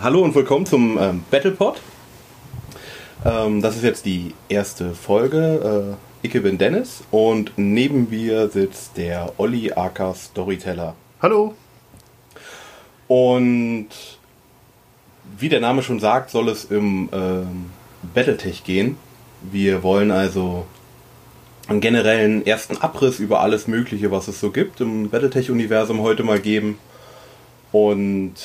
Hallo und willkommen zum ähm, Battlepod. Ähm, das ist jetzt die erste Folge. Äh, ich bin Dennis und neben mir sitzt der Olli Aka Storyteller. Hallo. Und wie der Name schon sagt, soll es im ähm, Battletech gehen. Wir wollen also einen generellen ersten Abriss über alles Mögliche, was es so gibt im Battletech-Universum heute mal geben. Und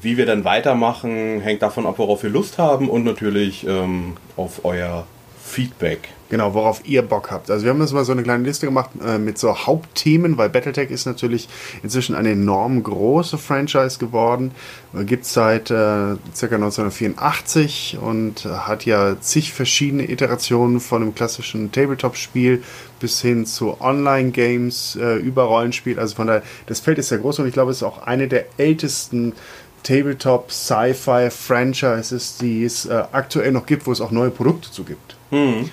wie wir dann weitermachen, hängt davon ab, worauf wir Lust haben und natürlich ähm, auf euer Feedback. Genau, worauf ihr Bock habt. Also wir haben jetzt mal so eine kleine Liste gemacht äh, mit so Hauptthemen, weil Battletech ist natürlich inzwischen eine enorm große Franchise geworden. Gibt es seit äh, ca. 1984 und hat ja zig verschiedene Iterationen von einem klassischen Tabletop-Spiel bis hin zu Online-Games, äh, über Rollenspiel. Also von daher, das Feld ist sehr groß und ich glaube, es ist auch eine der ältesten Tabletop Sci-Fi Franchises, die es äh, aktuell noch gibt, wo es auch neue Produkte zu gibt. Hm.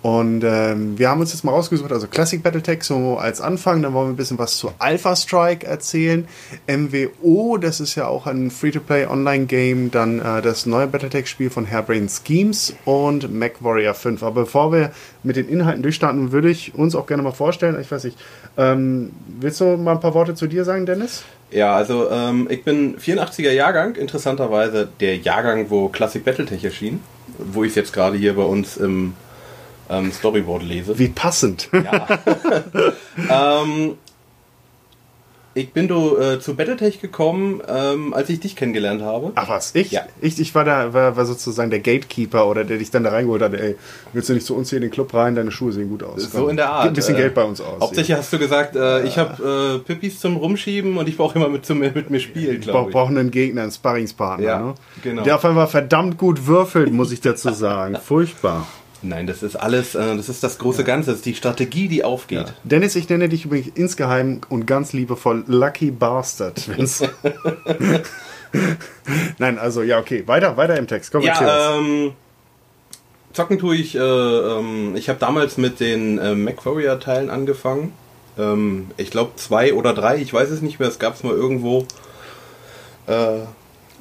Und ähm, wir haben uns jetzt mal rausgesucht, also Classic Battletech so als Anfang, dann wollen wir ein bisschen was zu Alpha Strike erzählen. MWO, das ist ja auch ein Free-to-Play Online-Game, dann äh, das neue Battletech-Spiel von Hairbrain Schemes und MacWarrior 5. Aber bevor wir mit den Inhalten durchstarten, würde ich uns auch gerne mal vorstellen, ich weiß nicht, ähm, willst du mal ein paar Worte zu dir sagen, Dennis? Ja, also ähm, ich bin 84er Jahrgang, interessanterweise der Jahrgang, wo Classic Battletech erschien, wo ich es jetzt gerade hier bei uns im ähm, Storyboard lese. Wie passend. Ja. ähm, ich bin du äh, zu Battletech gekommen, ähm, als ich dich kennengelernt habe. Ach was, ich? Ja. Ich, ich war da, war, war sozusagen der Gatekeeper oder der dich dann da reingeholt hat, ey, willst du nicht zu uns hier in den Club rein, deine Schuhe sehen gut aus. So in der Art. Gib ein bisschen äh, Geld bei uns aus. Hauptsächlich hast du gesagt, äh, ich habe äh, Pippis zum Rumschieben und ich brauche immer mit, zum, mit mir spielen, Ich glaube brauche ich. brauch einen Gegner, einen Sparringspartner. Ja, ne? genau. Der auf einmal verdammt gut würfelt, muss ich dazu sagen. Furchtbar. Nein, das ist alles, äh, das ist das große Ganze, das ist die Strategie, die aufgeht. Dennis, ich nenne dich übrigens insgeheim und ganz liebevoll Lucky Bastard. Nein, also ja, okay. Weiter, weiter im Text. Komm. Ja, ähm, zocken tue ich, äh, ähm, ich habe damals mit den äh, MacWarrior-Teilen angefangen. Ähm, ich glaube zwei oder drei, ich weiß es nicht mehr, es gab es mal irgendwo äh,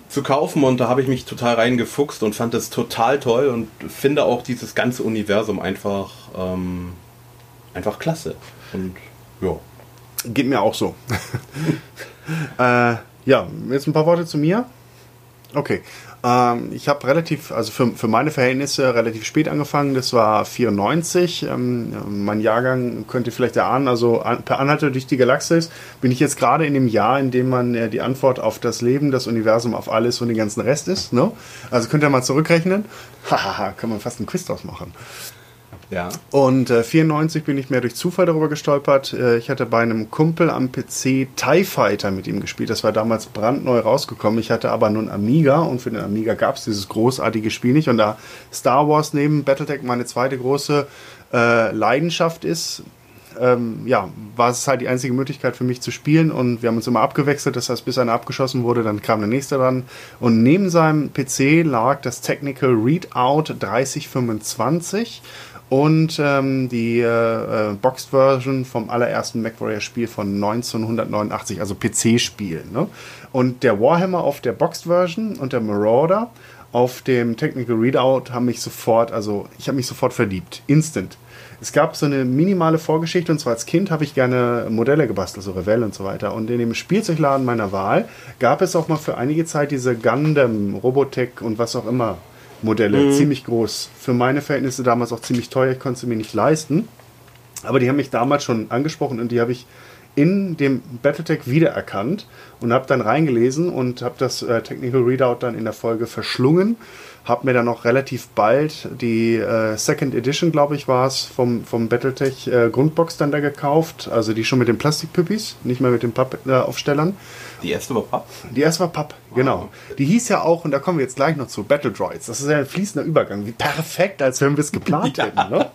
zu kaufen und da habe ich mich total reingefuchst und fand es total toll und finde auch dieses ganze Universum einfach, ähm, einfach klasse. Und ja. Geht mir auch so. äh, ja, jetzt ein paar Worte zu mir. Okay. Ähm, ich habe relativ, also für, für meine Verhältnisse relativ spät angefangen. Das war 94. Ähm, mein Jahrgang könnt ihr vielleicht erahnen. Also an, per Anhalter durch die Galaxis bin ich jetzt gerade in dem Jahr, in dem man äh, die Antwort auf das Leben, das Universum, auf alles und den ganzen Rest ist. Ne? Also könnt ihr mal zurückrechnen. Hahaha, kann man fast einen Quiz draus machen. Ja. Und äh, 94 bin ich mehr durch Zufall darüber gestolpert. Äh, ich hatte bei einem Kumpel am PC TIE Fighter mit ihm gespielt. Das war damals brandneu rausgekommen. Ich hatte aber nur einen Amiga und für den Amiga gab es dieses großartige Spiel nicht. Und da Star Wars neben Battletech meine zweite große äh, Leidenschaft ist, ähm, ja, war es halt die einzige Möglichkeit für mich zu spielen und wir haben uns immer abgewechselt. Das heißt, bis einer abgeschossen wurde, dann kam der nächste dran. Und neben seinem PC lag das Technical Readout 3025 und ähm, die äh, äh, Boxed-Version vom allerersten MacWarrior-Spiel von 1989, also PC-Spiel. Ne? Und der Warhammer auf der Boxed-Version und der Marauder auf dem Technical Readout haben mich sofort, also ich habe mich sofort verliebt, instant. Es gab so eine minimale Vorgeschichte und zwar als Kind habe ich gerne Modelle gebastelt, so Revell und so weiter. Und in dem Spielzeugladen meiner Wahl gab es auch mal für einige Zeit diese Gundam, Robotech und was auch immer Modelle, ziemlich groß. Für meine Verhältnisse damals auch ziemlich teuer, ich konnte sie mir nicht leisten. Aber die haben mich damals schon angesprochen und die habe ich in dem Battletech wiedererkannt und habe dann reingelesen und habe das äh, Technical Readout dann in der Folge verschlungen. Habe mir dann auch relativ bald die äh, Second Edition, glaube ich, war es, vom, vom Battletech äh, Grundbox dann da gekauft. Also die schon mit den Plastikpüppis, nicht mehr mit den Pappaufstellern. Die erste war Papp. Die erste war Papp, genau. Die hieß ja auch, und da kommen wir jetzt gleich noch zu, Battle Droids. Das ist ja ein fließender Übergang. Wie perfekt, als wenn wir es geplant hätten. Ne?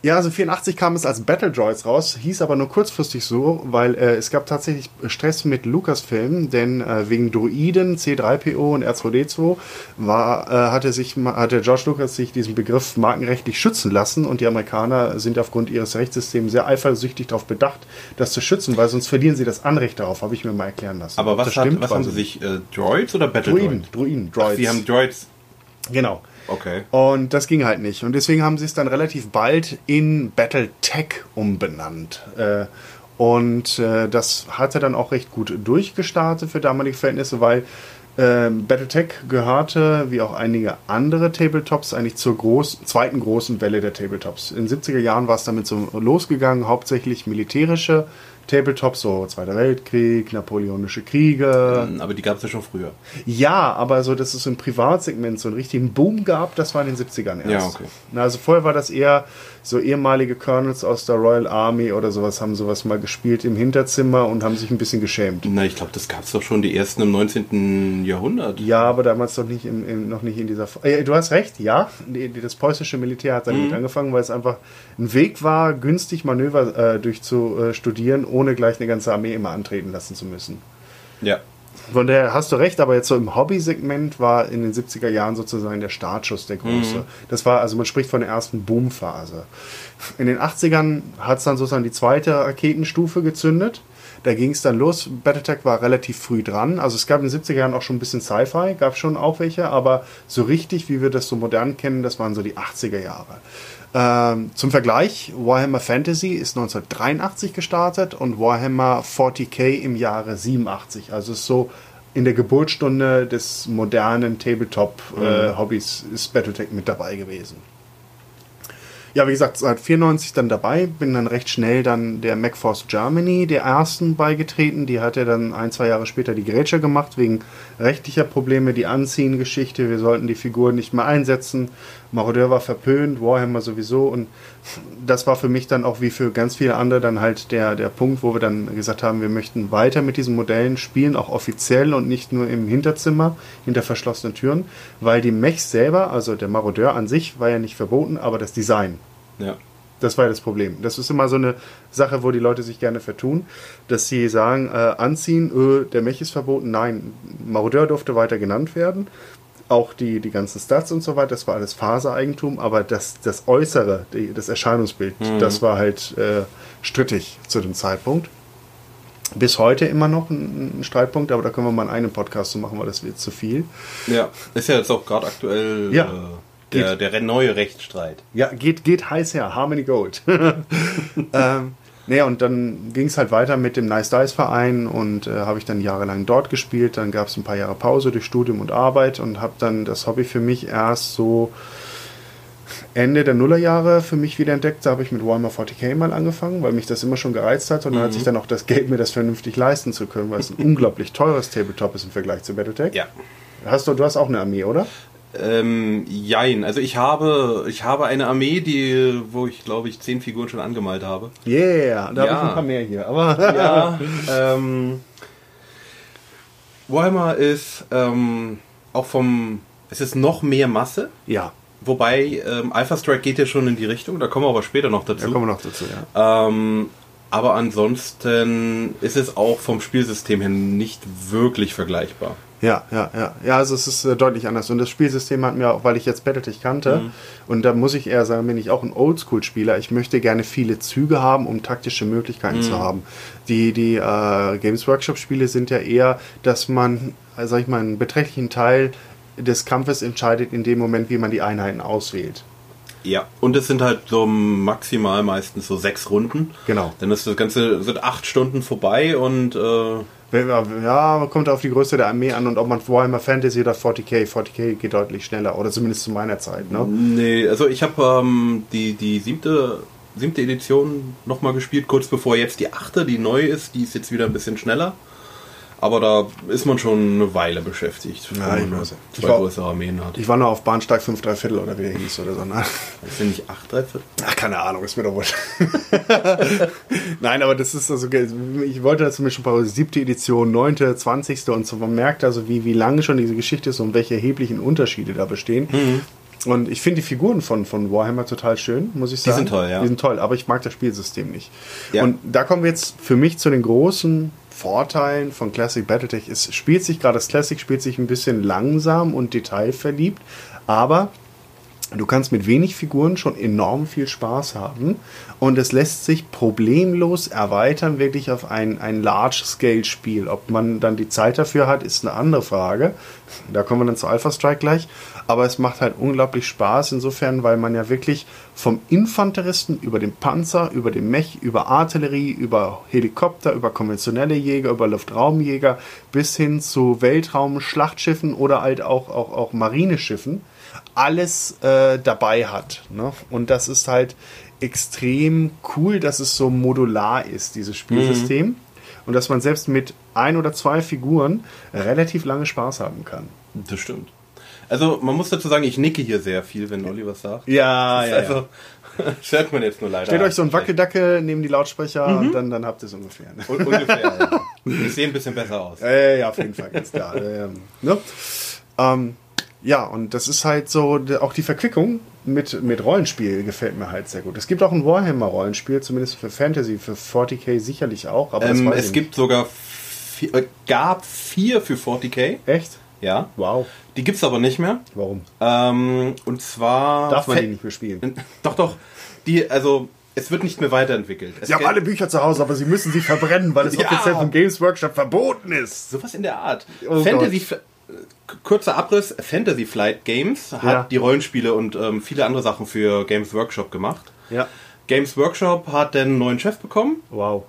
Ja, also 84 kam es als Battle Droids raus, hieß aber nur kurzfristig so, weil äh, es gab tatsächlich Stress mit Lucasfilm, denn äh, wegen Droiden, C3PO und R2D2 war äh, hatte sich hatte George Lucas sich diesen Begriff markenrechtlich schützen lassen und die Amerikaner sind aufgrund ihres Rechtssystems sehr eifersüchtig darauf bedacht, das zu schützen, weil sonst verlieren sie das Anrecht darauf, habe ich mir mal erklären lassen. Aber was, hat, stimmt, was haben sie ich sich, äh, Droids oder Battle Druiden, Droids? Druiden, Ach, Droids. sie haben Droids. genau. Okay. Und das ging halt nicht. Und deswegen haben sie es dann relativ bald in Battletech umbenannt. Äh, und äh, das hatte dann auch recht gut durchgestartet für damalige Verhältnisse, weil äh, Battletech gehörte, wie auch einige andere Tabletops, eigentlich zur groß, zweiten großen Welle der Tabletops. In den 70er Jahren war es damit so losgegangen, hauptsächlich militärische Tabletops, so Zweiter Weltkrieg, Napoleonische Kriege, Ähm, Aber die gab es ja schon früher. ja, aber so, dass es so im Privatsegment so einen richtigen Boom gab, das war in den 70ern erst. Ja, okay. Na, also vorher war das eher so ehemalige Colonels aus der Royal Army oder sowas haben sowas mal gespielt im Hinterzimmer und haben sich ein bisschen geschämt. Na, ich glaube, das gab es doch schon die ersten im 19. Jahrhundert. Ja, aber damals noch nicht, im, im, noch nicht in dieser. Äh, du hast recht, ja. Das preußische Militär hat damit angefangen, weil es einfach ein Weg war, günstig Manöver äh, durchzustudieren, ohne gleich eine ganze Armee immer antreten lassen zu müssen. Ja. Von daher hast du recht, aber jetzt so im Hobby-Segment war in den 70er Jahren sozusagen der Startschuss der große. Das war, also man spricht von der ersten Boomphase. In den 80ern hat es dann sozusagen die zweite Raketenstufe gezündet. Da ging es dann los. Battletech war relativ früh dran. Also es gab in den 70er Jahren auch schon ein bisschen Sci-Fi, gab schon auch welche, aber so richtig, wie wir das so modern kennen, das waren so die 80er Jahre. Ähm, zum Vergleich, Warhammer Fantasy ist 1983 gestartet und Warhammer 40k im Jahre 87. Also ist so in der Geburtsstunde des modernen Tabletop-Hobbys ist Battletech mit dabei gewesen. Ja, wie gesagt, seit 94 dann dabei, bin dann recht schnell dann der MacForce Germany, der ersten, beigetreten. Die hat ja dann ein, zwei Jahre später die Grätsche gemacht, wegen rechtlicher Probleme, die Anziehen-Geschichte. Wir sollten die Figuren nicht mehr einsetzen. Marodeur war verpönt, Warhammer sowieso. Und das war für mich dann auch wie für ganz viele andere dann halt der, der Punkt, wo wir dann gesagt haben, wir möchten weiter mit diesen Modellen spielen, auch offiziell und nicht nur im Hinterzimmer, hinter verschlossenen Türen, weil die Mechs selber, also der Marodeur an sich, war ja nicht verboten, aber das Design. Ja. Das war ja das Problem. Das ist immer so eine Sache, wo die Leute sich gerne vertun, dass sie sagen, äh, anziehen, öh, der Mech ist verboten. Nein, Marodeur durfte weiter genannt werden. Auch die, die ganzen Stats und so weiter, das war alles Fasereigentum, aber das, das Äußere, die, das Erscheinungsbild, das war halt äh, strittig zu dem Zeitpunkt. Bis heute immer noch ein, ein Streitpunkt, aber da können wir mal einen Podcast zu machen, weil das wird zu viel. Ja. Ist ja jetzt auch gerade aktuell Ja. äh, der, der neue Rechtsstreit. Ja, geht, geht heiß her, Harmony Gold. ähm, naja, und dann ging es halt weiter mit dem Nice Dice Verein und äh, habe ich dann jahrelang dort gespielt. Dann gab es ein paar Jahre Pause durch Studium und Arbeit und habe dann das Hobby für mich erst so Ende der Nullerjahre für mich wieder entdeckt. Da habe ich mit Warhammer 40k mal angefangen, weil mich das immer schon gereizt hat. Und dann hatte ich dann auch das Geld, mir das vernünftig leisten zu können, weil es ein unglaublich teures Tabletop ist im Vergleich zu Battletech. Ja. Hast du, du hast auch eine Armee, oder? Ähm, jein. Also ich habe, ich habe eine Armee, die, wo ich glaube ich zehn Figuren schon angemalt habe. Yeah, da habe Ja. ich ein paar mehr hier. Aber Ja. ähm, Warhammer ist ähm, auch vom, es ist noch mehr Masse. ja, Wobei ähm, Alpha Strike geht ja schon in die Richtung, da kommen wir aber später noch da dazu. kommen wir noch dazu, ja. Ähm, aber ansonsten ist es auch vom Spielsystem her nicht wirklich vergleichbar. Ja, ja, ja. Ja, also es ist äh, deutlich anders. Und das Spielsystem hat mir auch, weil ich jetzt Battletech kannte, und da muss ich eher sagen, bin ich auch ein Oldschool-Spieler. Ich möchte gerne viele Züge haben, um taktische Möglichkeiten zu haben. Die, die äh, Games Workshop-Spiele sind ja eher, dass man, äh, sag ich mal, einen beträchtlichen Teil des Kampfes entscheidet in dem Moment, wie man die Einheiten auswählt. Ja. Und es sind halt so maximal meistens so sechs Runden. Genau. Dann ist das Ganze sind acht Stunden vorbei und äh, Ja, kommt auf die Größe der Armee an und ob man Warhammer Fantasy oder 40k. 40k geht deutlich schneller, oder zumindest zu meiner Zeit. Ne? Nee, also ich habe ähm, die, die siebte, siebte Edition nochmal gespielt, kurz bevor jetzt die achte, die neu ist, die ist jetzt wieder ein bisschen schneller. Aber da ist man schon eine Weile beschäftigt, Ja, wenn ich man. Ich zwei war- größere Armeen hat. Ich war nur auf Bahnsteig 5 3 Viertel oder wie der hieß oder so. Ne? Ist ja nicht acht, drei Viertel? Ach, keine Ahnung, ist mir doch wurscht. Nein, aber das ist also, ich wollte das zumindest schon ein paar, siebte Edition, neunte, zwanzigste und so. Man merkt also, wie, wie lange schon diese Geschichte ist und welche erheblichen Unterschiede da bestehen. Und ich finde die Figuren von, von Warhammer total schön, muss ich Die sagen. sind toll, ja. Die sind toll, aber ich mag das Spielsystem nicht. Ja. Und da kommen wir jetzt für mich zu den großen Vorteilen von Classic Battletech ist, spielt sich gerade das Classic spielt sich ein bisschen langsam und detailverliebt, aber Du kannst mit wenig Figuren schon enorm viel Spaß haben und es lässt sich problemlos erweitern, wirklich auf ein, ein Large-Scale-Spiel. Ob man dann die Zeit dafür hat, ist eine andere Frage. Da kommen wir dann zu Alpha Strike gleich. Aber es macht halt unglaublich Spaß insofern, weil man ja wirklich vom Infanteristen über den Panzer, über den Mech, über Artillerie, über Helikopter, über konventionelle Jäger, über Luftraumjäger bis hin zu Weltraum-Schlachtschiffen oder halt auch, auch, auch Marineschiffen alles äh, dabei hat. Ne? Und das ist halt extrem cool, dass es so modular ist, dieses Spielsystem. Mhm. Und dass man selbst mit ein oder zwei Figuren relativ lange Spaß haben kann. Das stimmt. Also man muss dazu sagen, ich nicke hier sehr viel, wenn Olli was sagt. Ja, ja. Also, ja. hört man jetzt nur leider. Stellt euch so ein Wackeldackel neben die Lautsprecher mhm. und dann, dann habt ihr es ungefähr. Ne? ungefähr. ja. Ich sehe ein bisschen besser aus. Äh, ja, auf jeden Fall, ganz klar. ähm, ne? ähm, ja, und das ist halt so, auch die Verquickung mit, mit Rollenspiel gefällt mir halt sehr gut. Es gibt auch ein Warhammer-Rollenspiel, zumindest für Fantasy, für 40k sicherlich auch. Aber ähm, es gibt sogar, vier, äh, gab vier für 40k. Echt? Ja. Wow. Die gibt es aber nicht mehr. Warum? Ähm, und zwar. Darf man die nicht mehr spielen? Doch, doch. Die, also, es wird nicht mehr weiterentwickelt. Es sie haben alle Bücher zu Hause, aber sie müssen sie verbrennen, weil es ja. offiziell vom Games Workshop verboten ist. Sowas in der Art. Oh Fantasy, kurzer Abriss, Fantasy Flight Games hat ja. die Rollenspiele und ähm, viele andere Sachen für Games Workshop gemacht. Ja. Games Workshop hat den neuen Chef bekommen. Wow.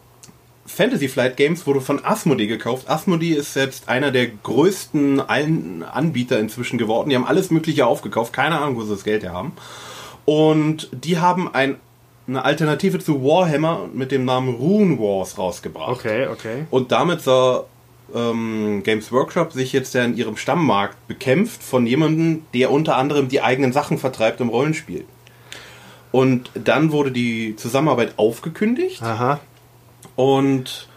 Fantasy Flight Games wurde von Asmodee gekauft. Asmodee ist jetzt einer der größten Anbieter inzwischen geworden. Die haben alles Mögliche aufgekauft. Keine Ahnung, wo sie das Geld her haben. Und die haben ein, eine Alternative zu Warhammer mit dem Namen Rune Wars rausgebracht. Okay, okay. Und damit soll ähm, Games Workshop sich jetzt ja in ihrem Stammmarkt bekämpft von jemandem, der unter anderem die eigenen Sachen vertreibt im Rollenspiel. Und dann wurde die Zusammenarbeit aufgekündigt. Aha. Und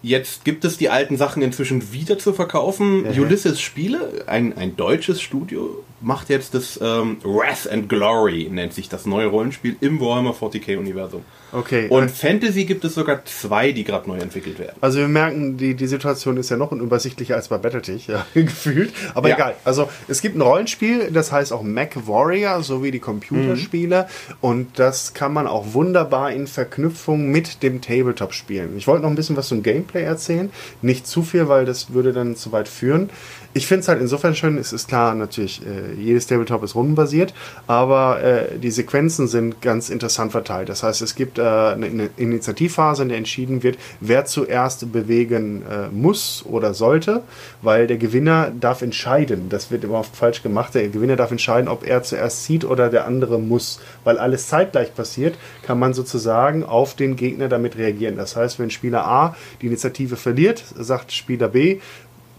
jetzt gibt es die alten Sachen inzwischen wieder zu verkaufen. Ja. Ulysses Spiele, ein, ein deutsches Studio, macht jetzt das ähm, Wrath and Glory, nennt sich das neue Rollenspiel im Warhammer 40k-Universum. Okay. Und Fantasy gibt es sogar zwei, die gerade neu entwickelt werden. Also wir merken, die, die Situation ist ja noch unübersichtlicher als bei Battletech, ja, gefühlt. Aber ja. egal. Also es gibt ein Rollenspiel, das heißt auch Mac Warrior, so wie die Computerspiele. Mhm. Und das kann man auch wunderbar in Verknüpfung mit dem Tabletop spielen. Ich wollte noch ein bisschen was zum Gameplay erzählen. Nicht zu viel, weil das würde dann zu weit führen. Ich finde es halt insofern schön, es ist klar, natürlich, äh, jedes Tabletop ist rundenbasiert, aber äh, die Sequenzen sind ganz interessant verteilt. Das heißt, es gibt äh, eine Initiativphase, in der entschieden wird, wer zuerst bewegen äh, muss oder sollte, weil der Gewinner darf entscheiden. Das wird immer oft falsch gemacht. Der Gewinner darf entscheiden, ob er zuerst zieht oder der andere muss. Weil alles zeitgleich passiert, kann man sozusagen auf den Gegner damit reagieren. Das heißt, wenn Spieler A die Initiative verliert, sagt Spieler B,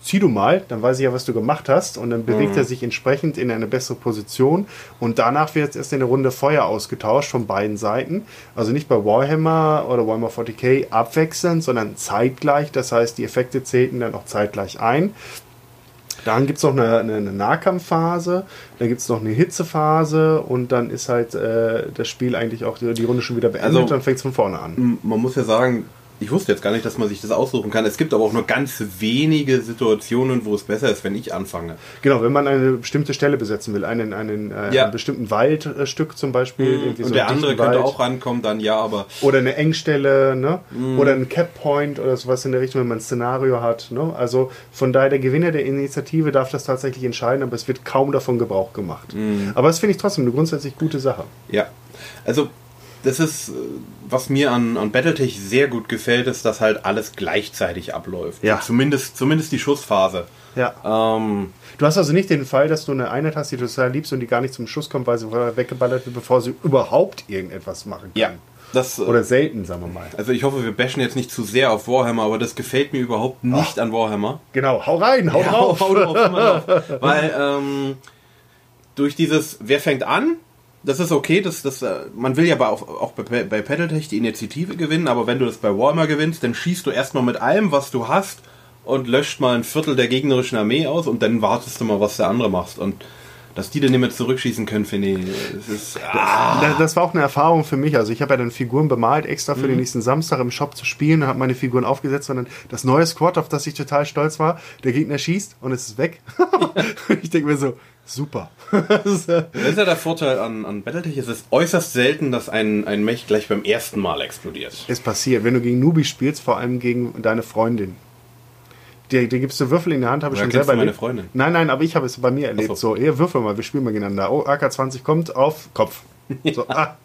zieh du mal, dann weiß ich ja, was du gemacht hast. Und dann bewegt mhm. er sich entsprechend in eine bessere Position. Und danach wird jetzt erst eine Runde Feuer ausgetauscht von beiden Seiten. Also nicht bei Warhammer oder Warhammer 40k abwechselnd, sondern zeitgleich. Das heißt, die Effekte zählten dann auch zeitgleich ein. Dann gibt es noch eine, eine, eine, Nahkampfphase, dann gibt es noch eine Hitzephase und dann ist halt äh, das Spiel eigentlich auch die, die Runde schon wieder beendet also, und dann fängt es von vorne an. Man muss ja sagen, ich wusste jetzt gar nicht, dass man sich das aussuchen kann. Es gibt aber auch nur ganz wenige Situationen, wo es besser ist, wenn ich anfange. Genau, wenn man eine bestimmte Stelle besetzen will, einen, einen, äh, ja. einen bestimmten Waldstück zum Beispiel. Mhm. Und so der andere könnte Wald. auch rankommen, dann ja, aber. Oder eine Engstelle, ne? Mhm. Oder ein Cap Point oder sowas in der Richtung, wenn man ein Szenario hat. Ne? Also von daher, der Gewinner der Initiative darf das tatsächlich entscheiden, aber es wird kaum davon Gebrauch gemacht. Mhm. Aber das finde ich trotzdem eine grundsätzlich gute Sache. Ja. Also das ist, äh, was mir an, an Battletech sehr gut gefällt, ist, dass halt alles gleichzeitig abläuft. Ja. Zumindest, zumindest die Schussphase. Ja. Ähm, du hast also nicht den Fall, dass du eine Einheit hast, die du total liebst und die gar nicht zum Schuss kommt, weil sie weggeballert wird, bevor sie überhaupt irgendetwas machen kann. Ja. Das, äh, Oder selten, sagen wir mal. Also ich hoffe, wir bashen jetzt nicht zu sehr auf Warhammer, aber das gefällt mir überhaupt nicht Ach, an Warhammer. Genau, hau rein, hau ja, drauf. Hau, hau drauf, drauf. Weil ähm, durch dieses, wer fängt an, das ist okay, das, das, äh, man will ja bei, auch, auch bei, bei Pedaltech die Initiative gewinnen, aber wenn du das bei Warhammer gewinnst, dann schießt du erstmal mit allem, was du hast und löscht mal ein Viertel der gegnerischen Armee aus und dann wartest du mal, was der andere macht. Und dass die dann nicht mehr zurückschießen können, finde ich. Das, ist, ah. das, das, war auch eine Erfahrung für mich. Also ich habe ja dann Figuren bemalt, extra für mhm. den nächsten Samstag im Shop zu spielen, habe meine Figuren aufgesetzt, sondern das neue Squad, auf das ich total stolz war, der Gegner schießt und es ist weg. ich denke mir so, super. das ist ja der Vorteil an, an Battletech. Es ist äußerst selten, dass ein, ein Mech gleich beim ersten Mal explodiert. Es passiert, wenn du gegen Nubi spielst, vor allem gegen deine Freundin. Der, der gibst du Würfel in der Hand, habe ich schon selber erlebt. meine Freundin? Nein, nein, aber ich habe es bei mir erlebt. So. so, eher Würfel mal, wir spielen mal gegeneinander. Oh, AK-20 kommt auf Kopf. So, ah,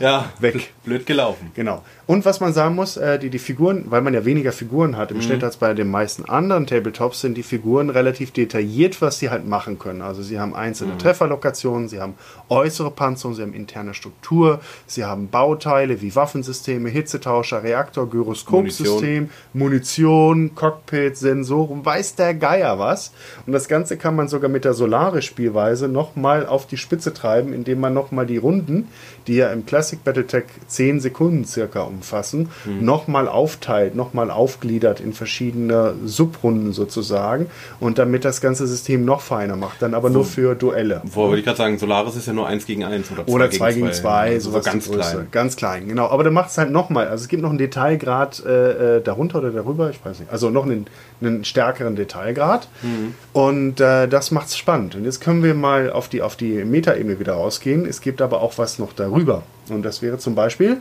ja, weg. Blöd gelaufen. Genau. Und was man sagen muss, äh, die, die Figuren, weil man ja weniger Figuren hat im mhm. Schnitt als bei den meisten anderen Tabletops, sind die Figuren relativ detailliert, was sie halt machen können. Also sie haben einzelne mhm. Trefferlokationen, sie haben äußere Panzerung, sie haben interne Struktur, sie haben Bauteile wie Waffensysteme, Hitzetauscher, Reaktor, Gyroskopsystem, Munition. Munition, Cockpit, Sensoren, weiß der Geier was. Und das Ganze kann man sogar mit der Solaris-Spielweise nochmal auf die Spitze treiben, indem man nochmal die Runden, die ja im Classic Battletech 10 Sekunden circa umfassen, mhm. nochmal aufteilt, nochmal aufgliedert in verschiedene Subrunden sozusagen und damit das ganze System noch feiner macht, dann aber so, nur für Duelle. Wo würde ich gerade sagen, Solaris ist ja nur 1 gegen 1 oder 2 oder zwei gegen 2, also so ganz klein. Ganz klein, genau. Aber dann macht es halt nochmal, also es gibt noch einen Detailgrad äh, äh, darunter oder darüber, ich weiß nicht, also noch einen, einen stärkeren Detailgrad mhm. und äh, das macht es spannend. Und jetzt können wir mal auf die, auf die Metaebene wieder rausgehen. Es gibt aber auch was noch darüber. Und das wäre zum Beispiel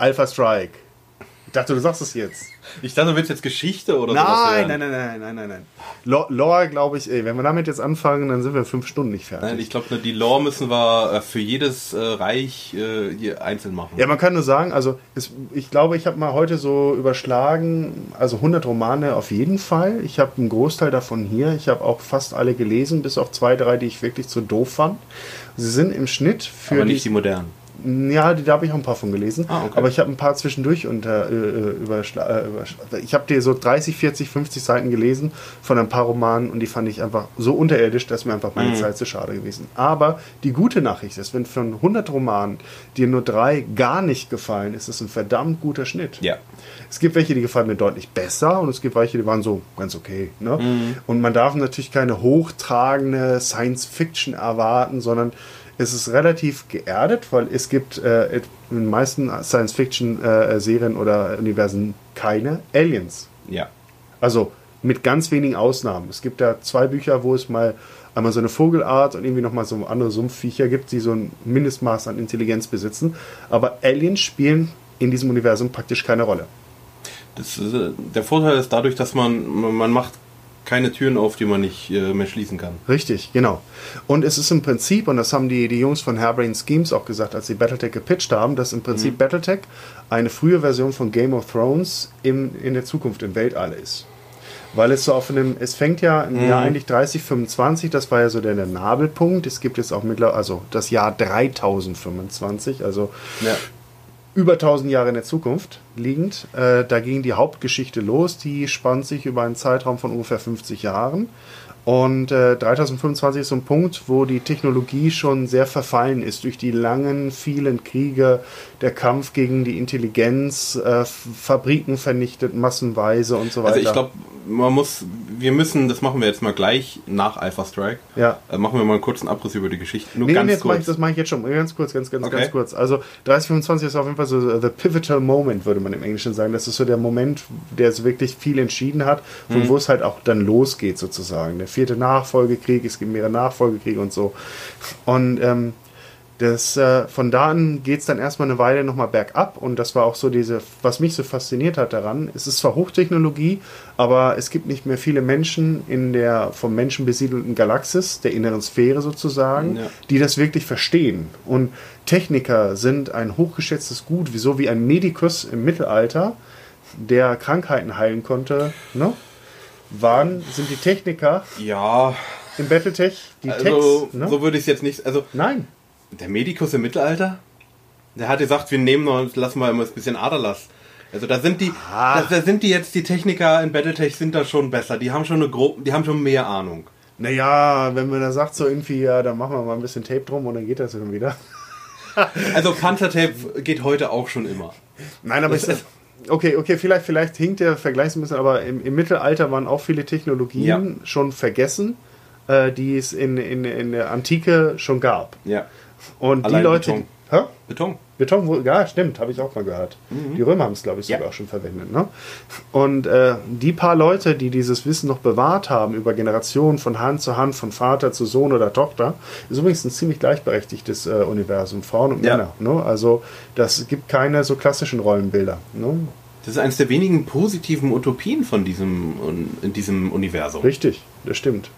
Alpha Strike. Ich dachte, du sagst es jetzt. Ich dachte, du willst jetzt Geschichte oder nein, sowas Nein, nein, nein, nein, nein, nein. Lore, glaube ich, ey, wenn wir damit jetzt anfangen, dann sind wir fünf Stunden nicht fertig. Nein, ich glaube, die Lore müssen wir äh, für jedes äh, Reich äh, hier einzeln machen. Ja, man kann nur sagen, also es, ich glaube, ich habe mal heute so überschlagen, also 100 Romane auf jeden Fall. Ich habe einen Großteil davon hier. Ich habe auch fast alle gelesen, bis auf zwei, drei, die ich wirklich zu doof fand. Sie sind im Schnitt für. Aber nicht die, die modernen. Ja, da habe ich auch ein paar von gelesen. Ah, okay. Aber ich habe ein paar zwischendurch unter, äh, äh überschlagen. Äh, ich habe dir so 30, 40, 50 Seiten gelesen von ein paar Romanen und die fand ich einfach so unterirdisch, dass mir einfach meine mhm. Zeit zu schade gewesen. Aber die gute Nachricht ist, wenn von 100 Romanen dir nur drei gar nicht gefallen, ist es ein verdammt guter Schnitt. Ja. Es gibt welche, die gefallen mir deutlich besser und es gibt welche, die waren so ganz okay. Ne? Mhm. Und man darf natürlich keine hochtragende Science Fiction erwarten, sondern es ist relativ geerdet, weil es gibt äh, in den meisten Science-Fiction-Serien oder Universen keine Aliens. Ja. Also mit ganz wenigen Ausnahmen. Es gibt da zwei Bücher, wo es mal einmal so eine Vogelart und irgendwie nochmal so andere Sumpfviecher gibt, die so ein Mindestmaß an Intelligenz besitzen. Aber Aliens spielen in diesem Universum praktisch keine Rolle. Das, äh, der Vorteil ist dadurch, dass man, man macht keine Türen auf, die man nicht äh, mehr schließen kann. Richtig, genau. Und es ist im Prinzip, und das haben die, die Jungs von Hairbrain Schemes auch gesagt, als sie Battletech gepitcht haben, dass im Prinzip mhm. Battletech eine frühe Version von Game of Thrones im, in der Zukunft im Weltall ist. Weil es so auf einem, es fängt ja im mhm. Jahr eigentlich 30, 25, das war ja so der, der Nabelpunkt. Es gibt jetzt auch mittlerweile, also das Jahr 3025, also ja über 1000 Jahre in der Zukunft liegend. Äh, da ging die Hauptgeschichte los, die spannt sich über einen Zeitraum von ungefähr 50 Jahren. Und äh, 3025 ist so ein Punkt, wo die Technologie schon sehr verfallen ist durch die langen, vielen Kriege, der Kampf gegen die Intelligenz, äh, Fabriken vernichtet massenweise und so weiter. Also ich glaube, man muss, wir müssen, das machen wir jetzt mal gleich nach Alpha Strike. Ja. Äh, machen wir mal einen kurzen Abriss über die Geschichte. Nur nee, ganz nee, kurz. Mach ich, das mache ich jetzt schon. Ganz kurz, ganz, ganz, okay. ganz kurz. Also 3025 ist auf jeden Fall so the pivotal moment, würde man im Englischen sagen. Das ist so der Moment, der so wirklich viel entschieden hat, mhm. wo es halt auch dann losgeht sozusagen. Der vierte Nachfolgekrieg, es gibt mehrere Nachfolgekriege und so. Und ähm, das, äh, von da an geht es dann erstmal eine Weile nochmal bergab und das war auch so diese, was mich so fasziniert hat daran. Es ist zwar Hochtechnologie, aber es gibt nicht mehr viele Menschen in der vom Menschen besiedelten Galaxis, der inneren Sphäre sozusagen, ja. die das wirklich verstehen. Und Techniker sind ein hochgeschätztes Gut, so wie ein Medikus im Mittelalter, der Krankheiten heilen konnte. Ne? Waren, sind die Techniker ja. im Battletech, die also, Techs, ne? So würde ich es jetzt nicht. Also, Nein. Der Medikus im Mittelalter? Der hat gesagt, wir nehmen noch, lassen mal immer ein bisschen Aderlass. Also da sind die, ah. da, da, sind die jetzt die Techniker in Battletech sind da schon besser. Die haben schon eine Gro die haben schon mehr Ahnung. Naja, wenn man da sagt so irgendwie, ja, dann machen wir mal ein bisschen Tape drum und dann geht das dann wieder. also Panzertape geht heute auch schon immer. Nein, aber das ist, okay, okay, vielleicht, vielleicht hinkt der Vergleich ein bisschen, aber im, im Mittelalter waren auch viele Technologien ja. schon vergessen äh, die es in, in, in der Antike schon gab. Ja. Und Allein die Leute. Beton. Hä? Beton. Beton, ja, stimmt, habe ich auch mal gehört. Die Römer haben es, glaube ich, sogar Ja. auch schon verwendet. Ne? Und äh, die paar Leute, die dieses Wissen noch bewahrt haben, über Generationen von Hand zu Hand, von Vater zu Sohn oder Tochter, ist übrigens ein ziemlich gleichberechtigtes äh, Universum, Frauen und Ja. Männer. Ne? Also das gibt keine so klassischen Rollenbilder. Ne? Das ist eines der wenigen positiven Utopien von diesem, in diesem Universum. Richtig, das stimmt.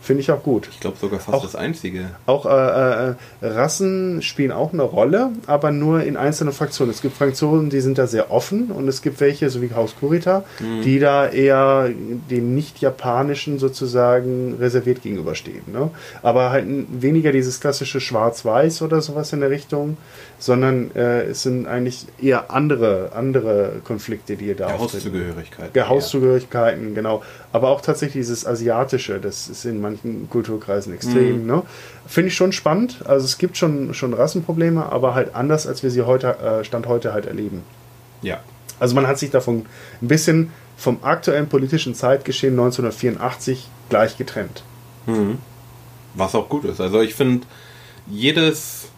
Finde ich auch gut. Ich glaube sogar fast Auch- das einzige. Auch äh, äh, Rassen spielen auch eine Rolle, aber nur in einzelnen Fraktionen. Es gibt Fraktionen, die sind da sehr offen und es gibt welche, so wie Haus Kurita, die da eher dem nicht-japanischen sozusagen reserviert gegenüberstehen. Ne? Aber halt weniger dieses klassische Schwarz-Weiß oder sowas in der Richtung, sondern äh, es sind eigentlich eher andere, andere Konflikte, die da Der auftreten. Hauszugehörigkeit. Der Hauszugehörigkeiten, genau. Aber auch tatsächlich dieses Asiatische, das ist in manchen Kulturkreisen extrem. Ne? Finde ich schon spannend. Also es gibt schon, schon Rassenprobleme, aber halt anders, als wir sie heute, äh, Stand heute halt erleben. Ja. Also man hat sich davon ein bisschen vom aktuellen politischen Zeitgeschehen 1984 gleich getrennt. Was auch gut ist. Also ich finde, jedes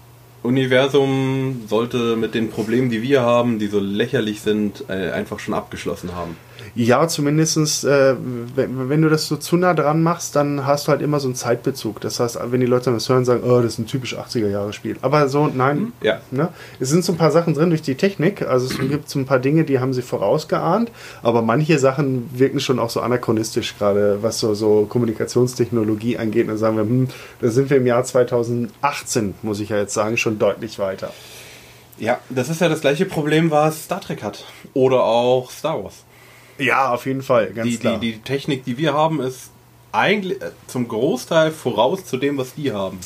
Universum sollte mit den Problemen, die wir haben, die so lächerlich sind, äh, einfach schon abgeschlossen haben. Ja, zumindestens, äh, wenn, wenn du das so zu nah dran machst, dann hast du halt immer so einen Zeitbezug. Das heißt, wenn die Leute das hören, sagen, oh, das ist ein typisch 80er-Jahre-Spiel. Aber so, nein, Ja. Ne? Es sind so ein paar Sachen drin durch die Technik. Also es gibt so ein paar Dinge, die haben sie vorausgeahnt. Aber manche Sachen wirken schon auch so anachronistisch, gerade was so, so Kommunikationstechnologie angeht. Und dann sagen wir, hm, da sind wir im Jahr 2018, muss ich ja jetzt sagen, schon deutlich weiter. Ja, das ist ja das gleiche Problem, was Star Trek hat. Oder auch Star Wars. Ja, auf jeden Fall, ganz Die, klar. die, die Technik, die wir haben, ist eigentlich äh, zum Großteil voraus zu dem, was die haben.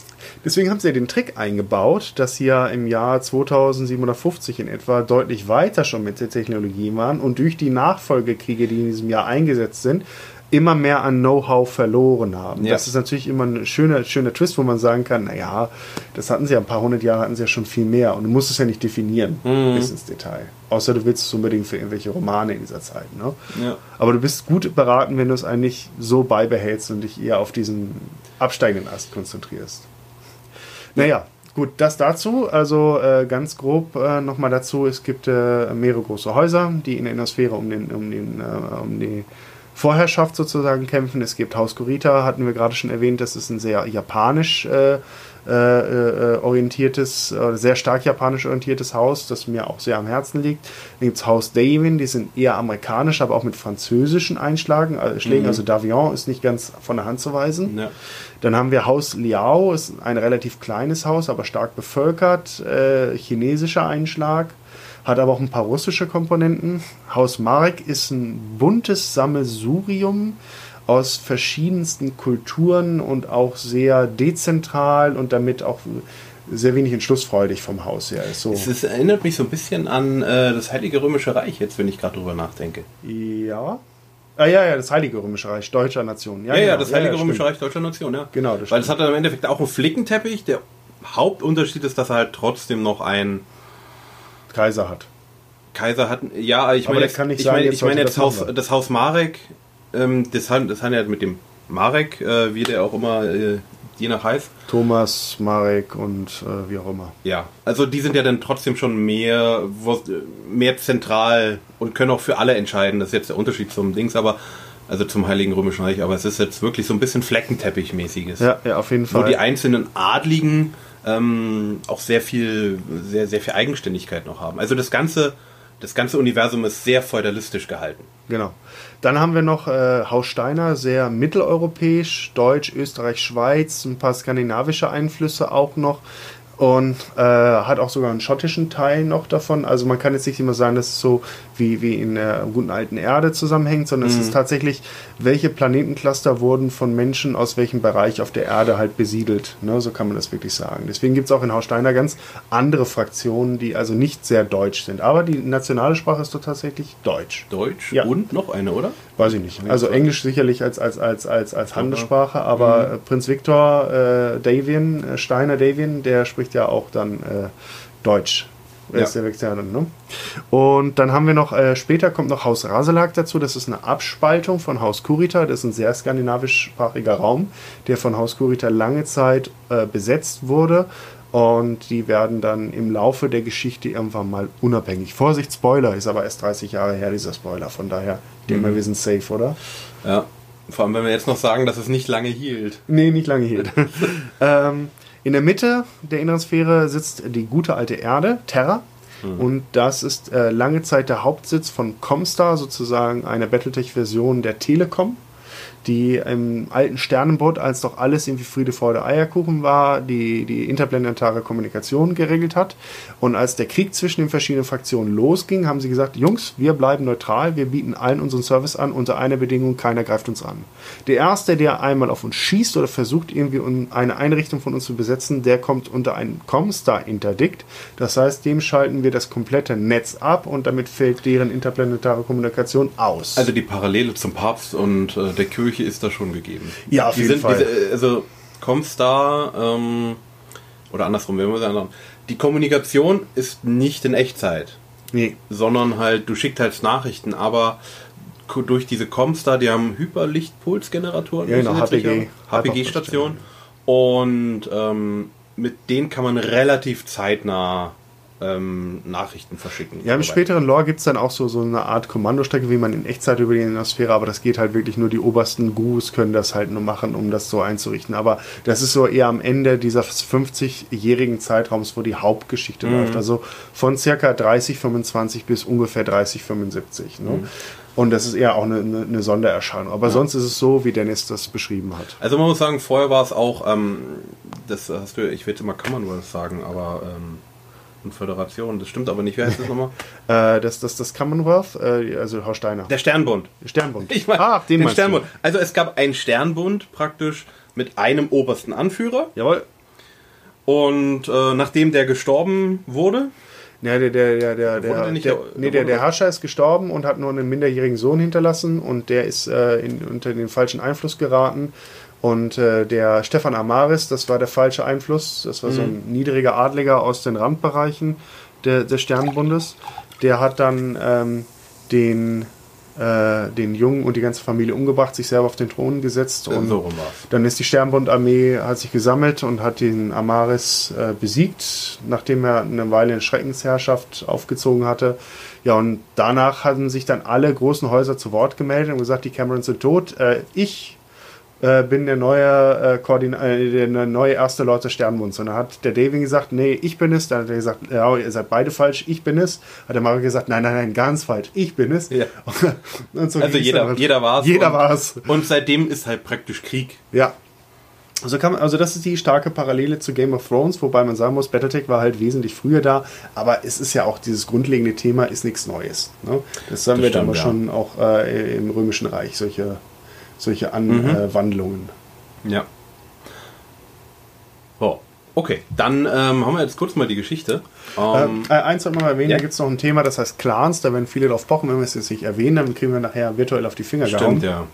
Deswegen haben sie ja den Trick eingebaut, dass sie ja im Jahr 2750 in etwa deutlich weiter schon mit der Technologie waren und durch die Nachfolgekriege, die in diesem Jahr eingesetzt sind, immer mehr an Know-how verloren haben. Ja. Das ist natürlich immer ein schöner, schöner Twist, wo man sagen kann, naja, das hatten sie ja ein paar hundert Jahre, hatten sie ja schon viel mehr und du musst es ja nicht definieren bis ins Detail. Außer du willst es unbedingt für irgendwelche Romane in dieser Zeit. Ne? Ja. Aber du bist gut beraten, wenn du es eigentlich so beibehältst und dich eher auf diesen absteigenden Ast konzentrierst. Naja, gut, das dazu. Also äh, ganz grob äh, nochmal dazu. Es gibt äh, mehrere große Häuser, die in der Innersphäre um, den, um, den, äh, um die Vorherrschaft sozusagen kämpfen. Es gibt Haus Kurita, hatten wir gerade schon erwähnt. Das ist ein sehr japanisch äh, äh, äh, orientiertes, äh, sehr stark japanisch orientiertes Haus, das mir auch sehr am Herzen liegt. Dann gibt es Haus Davin, die sind eher amerikanisch, aber auch mit französischen Einschlagen, äh, Schlägen. Mhm. Also Davion ist nicht ganz von der Hand zu weisen. Ja. Dann haben wir Haus Liao, ist ein relativ kleines Haus, aber stark bevölkert, äh, chinesischer Einschlag, hat aber auch ein paar russische Komponenten. Haus Marek ist ein buntes Sammelsurium aus verschiedensten Kulturen und auch sehr dezentral und damit auch sehr wenig entschlussfreudig vom Haus her ist. So. Es, ist, erinnert mich so ein bisschen an äh, das Heilige Römische Reich, jetzt, wenn ich gerade drüber nachdenke. Ja. Ah, ja, ja, das Heilige Römische Reich deutscher Nation. Ja, ja, genau. das Heilige ja, Römische stimmt. Reich deutscher Nation, ja. Genau, das Weil es hat dann im Endeffekt auch einen Flickenteppich. Der Hauptunterschied ist, dass er halt trotzdem noch ein Kaiser hat. Kaiser hat. Ja, ich meine jetzt, ich sagen, meine, jetzt ich meine jetzt das Haus, das Haus Marek, ähm, das, hat, das hat ja mit dem Marek, äh, wie der auch immer äh, je nach heißt. Thomas, Marek und äh, wie auch immer. Ja, also die sind ja dann trotzdem schon mehr, wo- mehr zentral und können auch für alle entscheiden. Das ist jetzt der Unterschied zum Dings, aber also zum Heiligen Römischen Reich, aber es ist jetzt wirklich so ein bisschen Fleckenteppich-mäßiges. Ja, ja, auf jeden Wo Fall. die einzelnen Adligen ähm, auch sehr viel, sehr, sehr viel Eigenständigkeit noch haben. Also das ganze, das ganze Universum ist sehr feudalistisch gehalten. Genau. Dann haben wir noch äh, Haus Steiner, sehr mitteleuropäisch, Deutsch, Österreich, Schweiz, ein paar skandinavische Einflüsse auch noch. Und äh, hat auch sogar einen schottischen Teil noch davon. Also man kann jetzt nicht immer sagen, dass es so wie, wie in der guten alten Erde zusammenhängt, sondern es ist tatsächlich, welche Planetencluster wurden von Menschen aus welchem Bereich auf der Erde halt besiedelt. Ne? So kann man das wirklich sagen. Deswegen gibt es auch in Haus Steiner ganz andere Fraktionen, die also nicht sehr deutsch sind. Aber die nationale Sprache ist doch tatsächlich Deutsch. Deutsch Ja. und noch eine, oder? Weiß ich nicht. Also Englisch sicherlich als, als, als, als, als Handelssprache, aber äh, Prinz Viktor äh, Davian, äh, Steiner Davian, der spricht ja auch dann äh, Deutsch. Ja. ist der ne? Und dann haben wir noch, äh, später kommt noch Haus Raselag dazu. Das ist eine Abspaltung von Haus Kurita. Das ist ein sehr skandinavischsprachiger Raum, der von Haus Kurita lange Zeit äh, besetzt wurde. Und die werden dann im Laufe der Geschichte irgendwann mal unabhängig. Vorsicht, Spoiler, ist aber erst 30 Jahre her, dieser Spoiler. Von daher, denke mal, wir sind safe, oder? Ja. Vor allem, wenn wir jetzt noch sagen, dass es nicht lange hielt. Nee, nicht lange hier. ähm, in der Mitte der inneren Sphäre sitzt die gute alte Erde, Terra. Und das ist äh, lange Zeit der Hauptsitz von Comstar, sozusagen eine Battletech-Version der Telekom, die im alten Sternenboot, als doch alles irgendwie Friede, Freude, Eierkuchen war, die, die interplanetare Kommunikation geregelt hat. Und als der Krieg zwischen den verschiedenen Fraktionen losging, haben sie gesagt, Jungs, wir bleiben neutral, wir bieten allen unseren Service an, unter einer Bedingung, keiner greift uns an. Der Erste, der einmal auf uns schießt oder versucht, irgendwie eine Einrichtung von uns zu besetzen, der kommt unter ein Comstar-Interdikt. Das heißt, dem schalten wir das komplette Netz ab und damit fällt deren interplanetare Kommunikation aus. Also die Parallele zum Papst und äh, der Kirche ist da schon gegeben. Ja, auf die jeden sind, Fall. Diese, also Comstar, ähm, oder andersrum, wenn wir sagen, die Kommunikation ist nicht in Echtzeit, nee. sondern halt, du schickst halt Nachrichten, aber durch diese Comstar, die haben Hyperlichtpulsgeneratoren, Ja, genau, HPG. HPG-Station und ähm, mit denen kann man relativ zeitnah ähm, Nachrichten verschicken. Ja, im Soweit. späteren Lore gibt es dann auch so, so eine Art Kommandostrecke, wie man in Echtzeit über die Innersphäre, aber das geht halt wirklich nur die obersten Gurus können das halt nur machen, um das so einzurichten. Aber das ist so eher am Ende dieses 50-jährigen Zeitraums, wo die Hauptgeschichte läuft. Also von circa 30, 25 bis ungefähr 30, 75. Ne? Und das ist eher auch eine, eine, Sondererscheinung. Aber sonst ist es so, wie Dennis das beschrieben hat. Also man muss sagen, vorher war es auch, ähm, das hast du, ich will immer Commonwealth sagen, aber ähm, und Föderation, das stimmt aber nicht. Wer heißt das nochmal? Äh, das, das, das Commonwealth, äh, also Herr Steiner. Der Sternbund. Sternbund. Ich meine, ah, den, den Sternbund. Also es gab einen Sternbund praktisch mit einem obersten Anführer Du. Jawohl. und äh, nachdem der gestorben wurde, Ja, der, der, der, der, der, der nicht der, der- nee, der, der Herrscher ist gestorben und hat nur einen minderjährigen Sohn hinterlassen und der ist äh, in, unter den falschen Einfluss geraten. Und äh, der Stefan Amaris, das war der falsche Einfluss, das war so ein niedriger Adliger aus den Randbereichen der, des Sternenbundes. Der hat dann ähm, den, äh, den Jungen und die ganze Familie umgebracht, sich selber auf den Thron gesetzt und so dann ist die Sternbundarmee, hat sich gesammelt und hat den Amaris äh, besiegt, nachdem er eine Weile in Schreckensherrschaft aufgezogen hatte. Ja, und danach hatten sich dann alle großen Häuser zu Wort gemeldet und gesagt, die Camerons sind tot. Äh, ich äh, bin der neue, äh, Koordin äh, der neue erste Lord des Sternbunds. Und dann hat der Davin gesagt, nee, ich bin es. Dann hat er gesagt, ja, ihr seid beide falsch, ich bin es. Hat der Mario gesagt, nein, nein, nein, ganz falsch, ich bin es. Ja. So Also jeder, dann halt. jeder war es. Jeder und, war es. Und seitdem ist halt praktisch Krieg. Ja. Also, kann man, also das ist die starke Parallele zu Game of Thrones, wobei man sagen muss, Battletech war halt wesentlich früher da, aber es ist ja auch dieses grundlegende Thema, ist nichts Neues. Ne? Das haben Das wir stimmt, damals ja. schon auch äh, im Römischen Reich, solche, solche Anwandlungen. Ja. So, okay. Dann ähm, haben wir jetzt kurz mal die Geschichte. Ähm, äh, eins sollte man mal erwähnen, ja. da gibt es noch ein Thema, das heißt Clans, da werden viele drauf pochen, wenn wir es jetzt nicht erwähnen, dann kriegen wir nachher virtuell auf die Finger gehauen. stimmt, ja.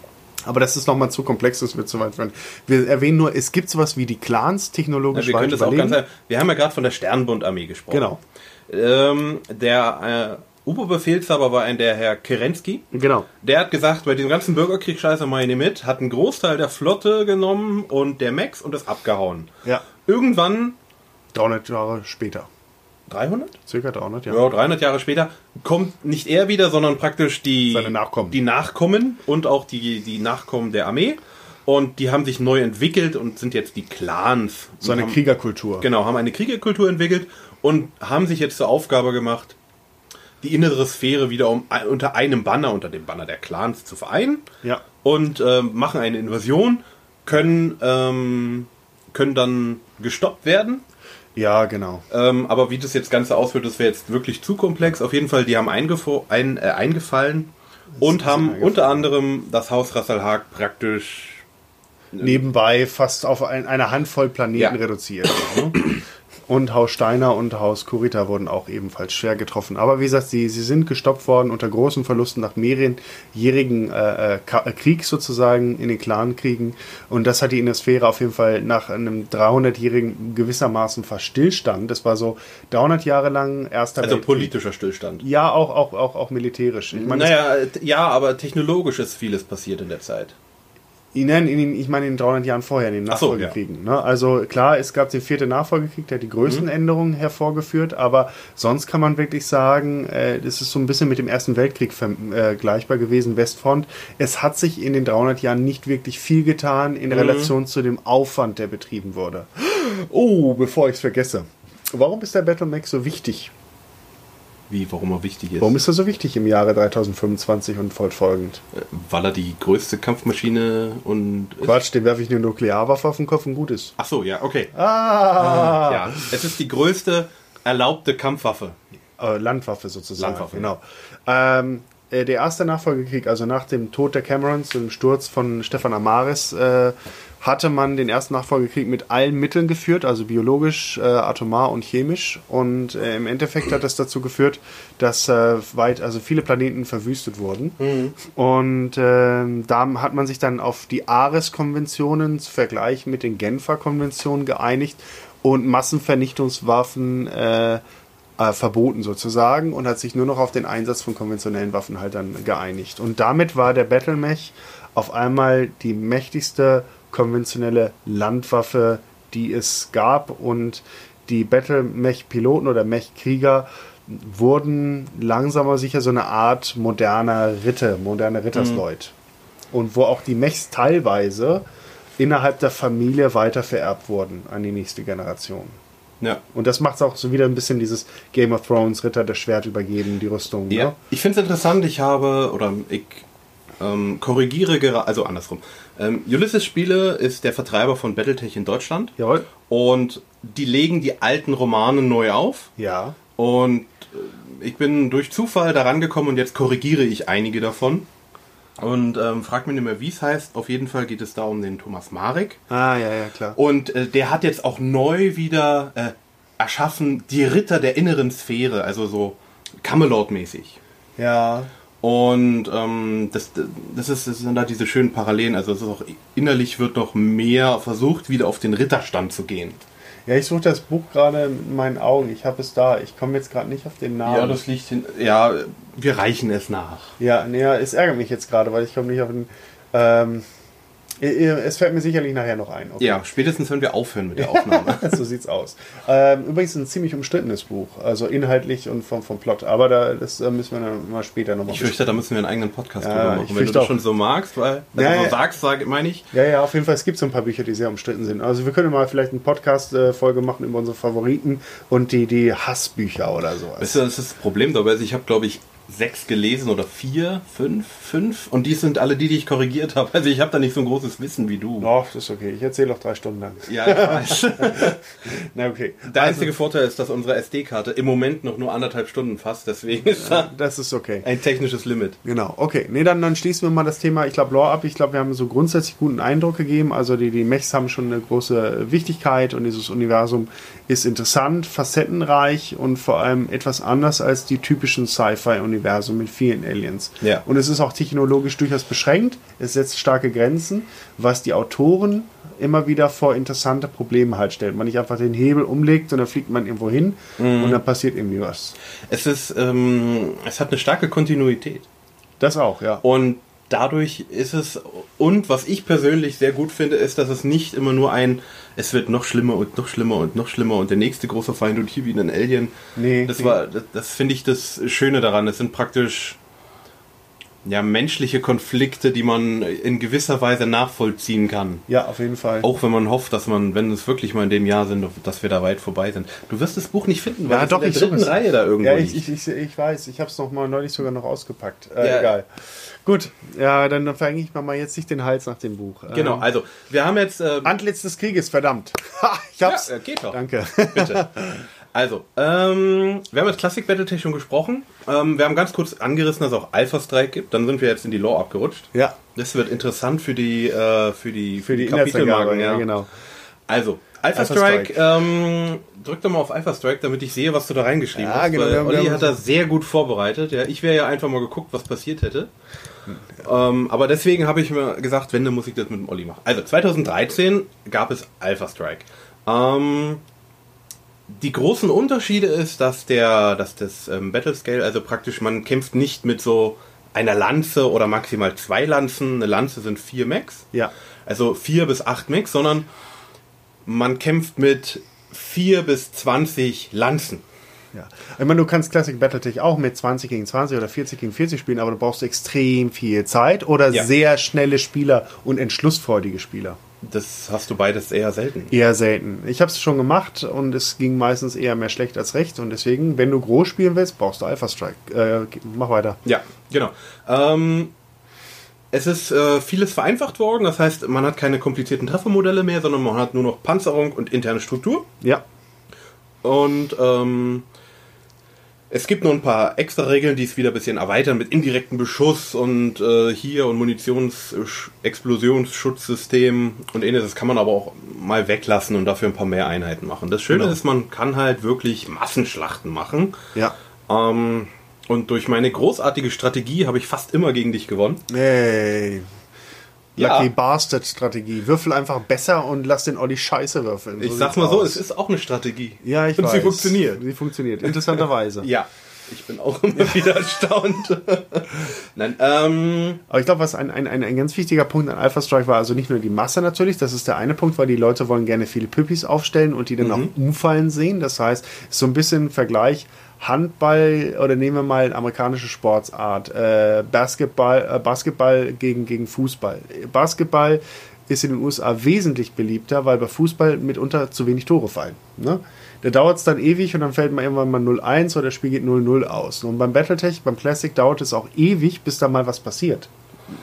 Aber das ist nochmal zu komplex, das wird zu weit werden. Wir erwähnen nur, es gibt sowas wie die Clans ja technologisch wir können das auch ganz, wir haben ja gerade von der Sternbundarmee gesprochen. Genau. Ähm, der äh, Oberbefehlshaber war ein der Herr Kerensky. Genau. Der hat gesagt, bei diesem ganzen Bürgerkrieg-Scheiße mache ich nicht mit, hat einen Großteil der Flotte genommen und der Max und ist abgehauen. Ja. Irgendwann, 300 Jahre später. 300? Circa 300, ja. Ja, 300 Jahre später kommt nicht er wieder, sondern praktisch die Seine Nachkommen. die Nachkommen und auch die, die Nachkommen der Armee. Und die haben sich neu entwickelt und sind jetzt die Clans. So eine haben, Kriegerkultur. Genau, haben eine Kriegerkultur entwickelt und haben sich jetzt zur Aufgabe gemacht, die innere Sphäre wieder um, unter einem Banner, unter dem Banner der Clans zu vereinen. Ja. Und ähm, machen eine Invasion, können, ähm, können dann gestoppt werden. Ja, genau. Ähm, aber wie das jetzt Ganze ausführt, das wäre jetzt wirklich zu komplex. Auf jeden Fall, die haben ein, äh, eingefallen und ist haben eingefallen. unter anderem das Haus Rassalhag praktisch. Nebenbei fast auf ein, eine Handvoll Planeten Ja. reduziert. Und Haus Steiner und Haus Kurita wurden auch ebenfalls schwer getroffen. Aber wie gesagt, sie, sie sind gestoppt worden unter großen Verlusten nach mehrjährigen äh, äh, Krieg sozusagen in den Clankriegen. Und das hat die Innersphäre auf jeden Fall nach einem 300-jährigen gewissermaßen fast Stillstand. Das war so 300 Jahre lang erster Also Weltkrieg. politischer Stillstand. Ja, auch, auch, auch, auch militärisch. Ich meine, naja, ja, aber technologisch ist vieles passiert in der Zeit. Nein, in ich meine in den 300 Jahren vorher, in den Nachfolgekriegen. So, ja. ne? Also klar, es gab den vierten Nachfolgekrieg, der hat die größten mhm. Änderungen hervorgeführt, aber sonst kann man wirklich sagen, äh, das ist so ein bisschen mit dem Ersten Weltkrieg vergleichbar äh, gewesen, Westfront. Es hat sich in den 300 Jahren nicht wirklich viel getan in mhm. Relation zu dem Aufwand, der betrieben wurde. Oh, bevor ich es vergesse. Warum ist der Battle Mac so wichtig? Wie, warum er wichtig ist? Warum ist er so wichtig im Jahre 3025 und fortfolgend? Äh, weil er die größte Kampfmaschine und. Quatsch, dem werfe ich eine Nuklearwaffe auf den Kopf und gut ist. Ach so, ja, okay. Ah! Ja, es ist die größte erlaubte Kampfwaffe. Äh, Landwaffe sozusagen. Landwaffe. Genau. Ähm, äh, der erste Nachfolgekrieg, also nach dem Tod der Camerons und dem Sturz von Stefan Amaris, äh, hatte man den ersten Nachfolgekrieg mit allen Mitteln geführt, also biologisch, äh, atomar und chemisch. Und äh, im Endeffekt hat das dazu geführt, dass äh, weit, also viele Planeten verwüstet wurden. Mhm. Und ähm, da hat man sich dann auf die Ares-Konventionen zu vergleichen mit den Genfer Konventionen geeinigt und Massenvernichtungswaffen äh, äh, verboten sozusagen und hat sich nur noch auf den Einsatz von konventionellen Waffen halt dann geeinigt. Und damit war der Battlemech auf einmal die mächtigste konventionelle Landwaffe, die es gab. Und die Battle-Mech-Piloten oder Mech-Krieger wurden langsam aber sicher so eine Art moderner Ritter, moderne Rittersleut. Mhm. Und wo auch die Mechs teilweise innerhalb der Familie weiter vererbt wurden an die nächste Generation. Ja. Und das macht es auch so wieder ein bisschen dieses Game of Thrones, Ritter das Schwert übergeben, die Rüstung. Ja. Ne? Ich finde es interessant, ich habe, oder ich ähm, korrigiere gerade, also andersrum. Ähm, Ulysses Spiele ist der Vertreiber von Battletech in Deutschland. Jawohl. Und die legen die alten Romane neu auf. Ja. Und äh, ich bin durch Zufall daran gekommen und jetzt korrigiere ich einige davon. Und ähm, frag mich nicht mehr, wie es heißt. Auf jeden Fall geht es da um den Thomas Marek. Ah, ja, ja, klar. Und äh, der hat jetzt auch neu wieder äh, erschaffen die Ritter der inneren Sphäre, also so Camelot-mäßig. Ja. Und ähm, das, das, ist, das sind da diese schönen Parallelen. Also es ist auch innerlich wird noch mehr versucht, wieder auf den Ritterstand zu gehen. Ja, ich suche das Buch gerade in meinen Augen. Ich habe es da. Ich komme jetzt gerade nicht auf den Namen. Ja, das liegt hin. Ja, wir reichen es nach. Ja, nee, es ärgert mich jetzt gerade, weil ich komme nicht auf den. Ähm, es fällt mir sicherlich nachher noch ein. Okay. Ja, spätestens wenn wir aufhören mit der Aufnahme. so sieht's aus. Ähm, übrigens ein ziemlich umstrittenes Buch, also inhaltlich und vom, vom Plot. Aber da, das äh, müssen wir dann mal später nochmal. Ich fürchte, da müssen wir einen eigenen Podcast ja, drüber machen, wenn du das schon so magst, weil wenn ja, du so sagst, sag, meine ich. Ja, ja, auf jeden Fall. Es gibt so ein paar Bücher, die sehr umstritten sind. Also wir können mal vielleicht eine Podcast-Folge machen über unsere Favoriten und die, die Hassbücher oder so. Weißt du, das ist das Problem dabei. Ich habe, glaube ich, sechs gelesen oder vier, fünf, fünf. Und die sind alle die, die ich korrigiert habe. Also ich habe da nicht so ein großes Wissen wie du. Doch, das ist okay. Ich erzähle auch drei Stunden lang. Ja, ich weiß. Na okay. Der also, einzige Vorteil ist, dass unsere SD-Karte im Moment noch nur anderthalb Stunden fasst. Deswegen ist ja, das ist okay. ein technisches Limit. Genau. Okay. Nee, dann, dann schließen wir mal das Thema, ich glaube, Lore ab. Ich glaube, wir haben so grundsätzlich guten Eindruck gegeben. Also die, die Mechs haben schon eine große Wichtigkeit und dieses Universum ist interessant, facettenreich und vor allem etwas anders als die typischen Sci-Fi-Universen mit vielen Aliens. Ja. Und es ist auch technologisch durchaus beschränkt. Es setzt starke Grenzen, was die Autoren immer wieder vor interessante Probleme halt stellt. Man nicht einfach den Hebel umlegt und dann fliegt man irgendwo hin mhm. und dann passiert irgendwie was. Es ist, ähm, es hat eine starke Kontinuität. Das auch, ja. Und dadurch ist es, und was ich persönlich sehr gut finde, ist, dass es nicht immer nur ein, es wird noch schlimmer und noch schlimmer und noch schlimmer und der nächste große Feind und hier wieder ein Alien. Nee. Das war, das, das finde ich das Schöne daran. Es sind praktisch, ja, menschliche Konflikte, die man in gewisser Weise nachvollziehen kann. Ja, auf jeden Fall. Auch wenn man hofft, dass man, wenn es wirklich mal in dem Jahr sind, dass wir da weit vorbei sind. Du wirst das Buch nicht finden, weil ja, es doch, in der dritten Reihe da irgendwo Ja, ich, ich, ich, ich weiß. Ich habe es noch mal neulich sogar noch ausgepackt. Äh, Ja. Egal. Gut, ja, dann, verhänge ich mir mal jetzt nicht den Hals nach dem Buch. Genau, Ähm, also wir haben jetzt. Ähm, Antlitz des Krieges, verdammt. Ha, ich hab's. Ja, äh, geht doch. Danke. Bitte. Also, ähm, wir haben jetzt Classic Battletech schon gesprochen. Ähm, wir haben ganz kurz angerissen, dass es auch Alpha Strike gibt. Dann sind wir jetzt in die Lore abgerutscht. Ja, Das wird interessant für die, äh, für die, für die Inhaltsangabe, ja, genau. Also, Alpha, Alpha Strike, Strike. ähm, drück doch mal auf Alpha Strike, damit ich sehe, was du da reingeschrieben Ja, hast. genau, weil haben- Olli hat das sehr gut vorbereitet. Ja, ich wäre ja einfach mal geguckt, was passiert hätte. Ähm, aber deswegen habe ich mir gesagt, wenn, dann muss ich das mit dem Olli machen. Also 2013 gab es Alpha Strike. Ähm, die großen Unterschiede ist, dass der, dass das ähm, Battle Scale, also praktisch man kämpft nicht mit so einer Lanze oder maximal zwei Lanzen. Eine Lanze sind vier Max. Ja. Also vier bis acht Max, sondern man kämpft mit vier bis 20 Lanzen. Ja. Ich meine, du kannst Classic Battletech auch mit 20 gegen 20 oder 40 gegen 40 spielen, aber du brauchst extrem viel Zeit oder Ja. sehr schnelle Spieler und entschlussfreudige Spieler. Das hast du beides eher selten. Eher selten. Ich habe es schon gemacht und es ging meistens eher mehr schlecht als recht und deswegen, wenn du groß spielen willst, brauchst du Alpha Strike. Äh, mach weiter. Ja, genau. Ähm, es ist äh, vieles vereinfacht worden, das heißt, man hat keine komplizierten Treffermodelle mehr, sondern man hat nur noch Panzerung und interne Struktur. Ja. Und ähm, es gibt noch ein paar extra Regeln, die es wieder ein bisschen erweitern mit indirektem Beschuss und äh, hier und Munitions-Explosionsschutzsystem und ähnliches. Das kann man aber auch mal weglassen und dafür ein paar mehr Einheiten machen. Das Schöne Genau. ist, man kann halt wirklich Massenschlachten machen. Ja. Ähm, und durch meine großartige Strategie habe ich fast immer gegen dich gewonnen. Hey. Ja. Lucky Bastard Strategie. Würfel einfach besser und lass den Olli Scheiße würfeln. Ich So sag's sieht's mal so, aus. es ist auch eine Strategie. Ja, ich Und weiß. sie funktioniert. Sie funktioniert. Interessanterweise. Ja, ich bin auch immer wieder erstaunt. Nein, ähm, Aber ich glaube, was ein, ein, ein, ein ganz wichtiger Punkt an Alpha Strike war, also nicht nur die Masse natürlich, das ist der eine Punkt, weil die Leute wollen gerne viele Püppis aufstellen und die dann auch umfallen sehen. Das heißt, ist so ein bisschen Vergleich Handball oder nehmen wir mal eine amerikanische Sportsart, äh, Basketball, äh, Basketball gegen, gegen Fußball. Basketball ist in den USA wesentlich beliebter, weil bei Fußball mitunter zu wenig Tore fallen. Ne? Da dauert es dann ewig und dann fällt man irgendwann mal 0-1 oder das Spiel geht 0-0 aus. Und beim Battletech, beim Classic dauert es auch ewig, bis da mal was passiert.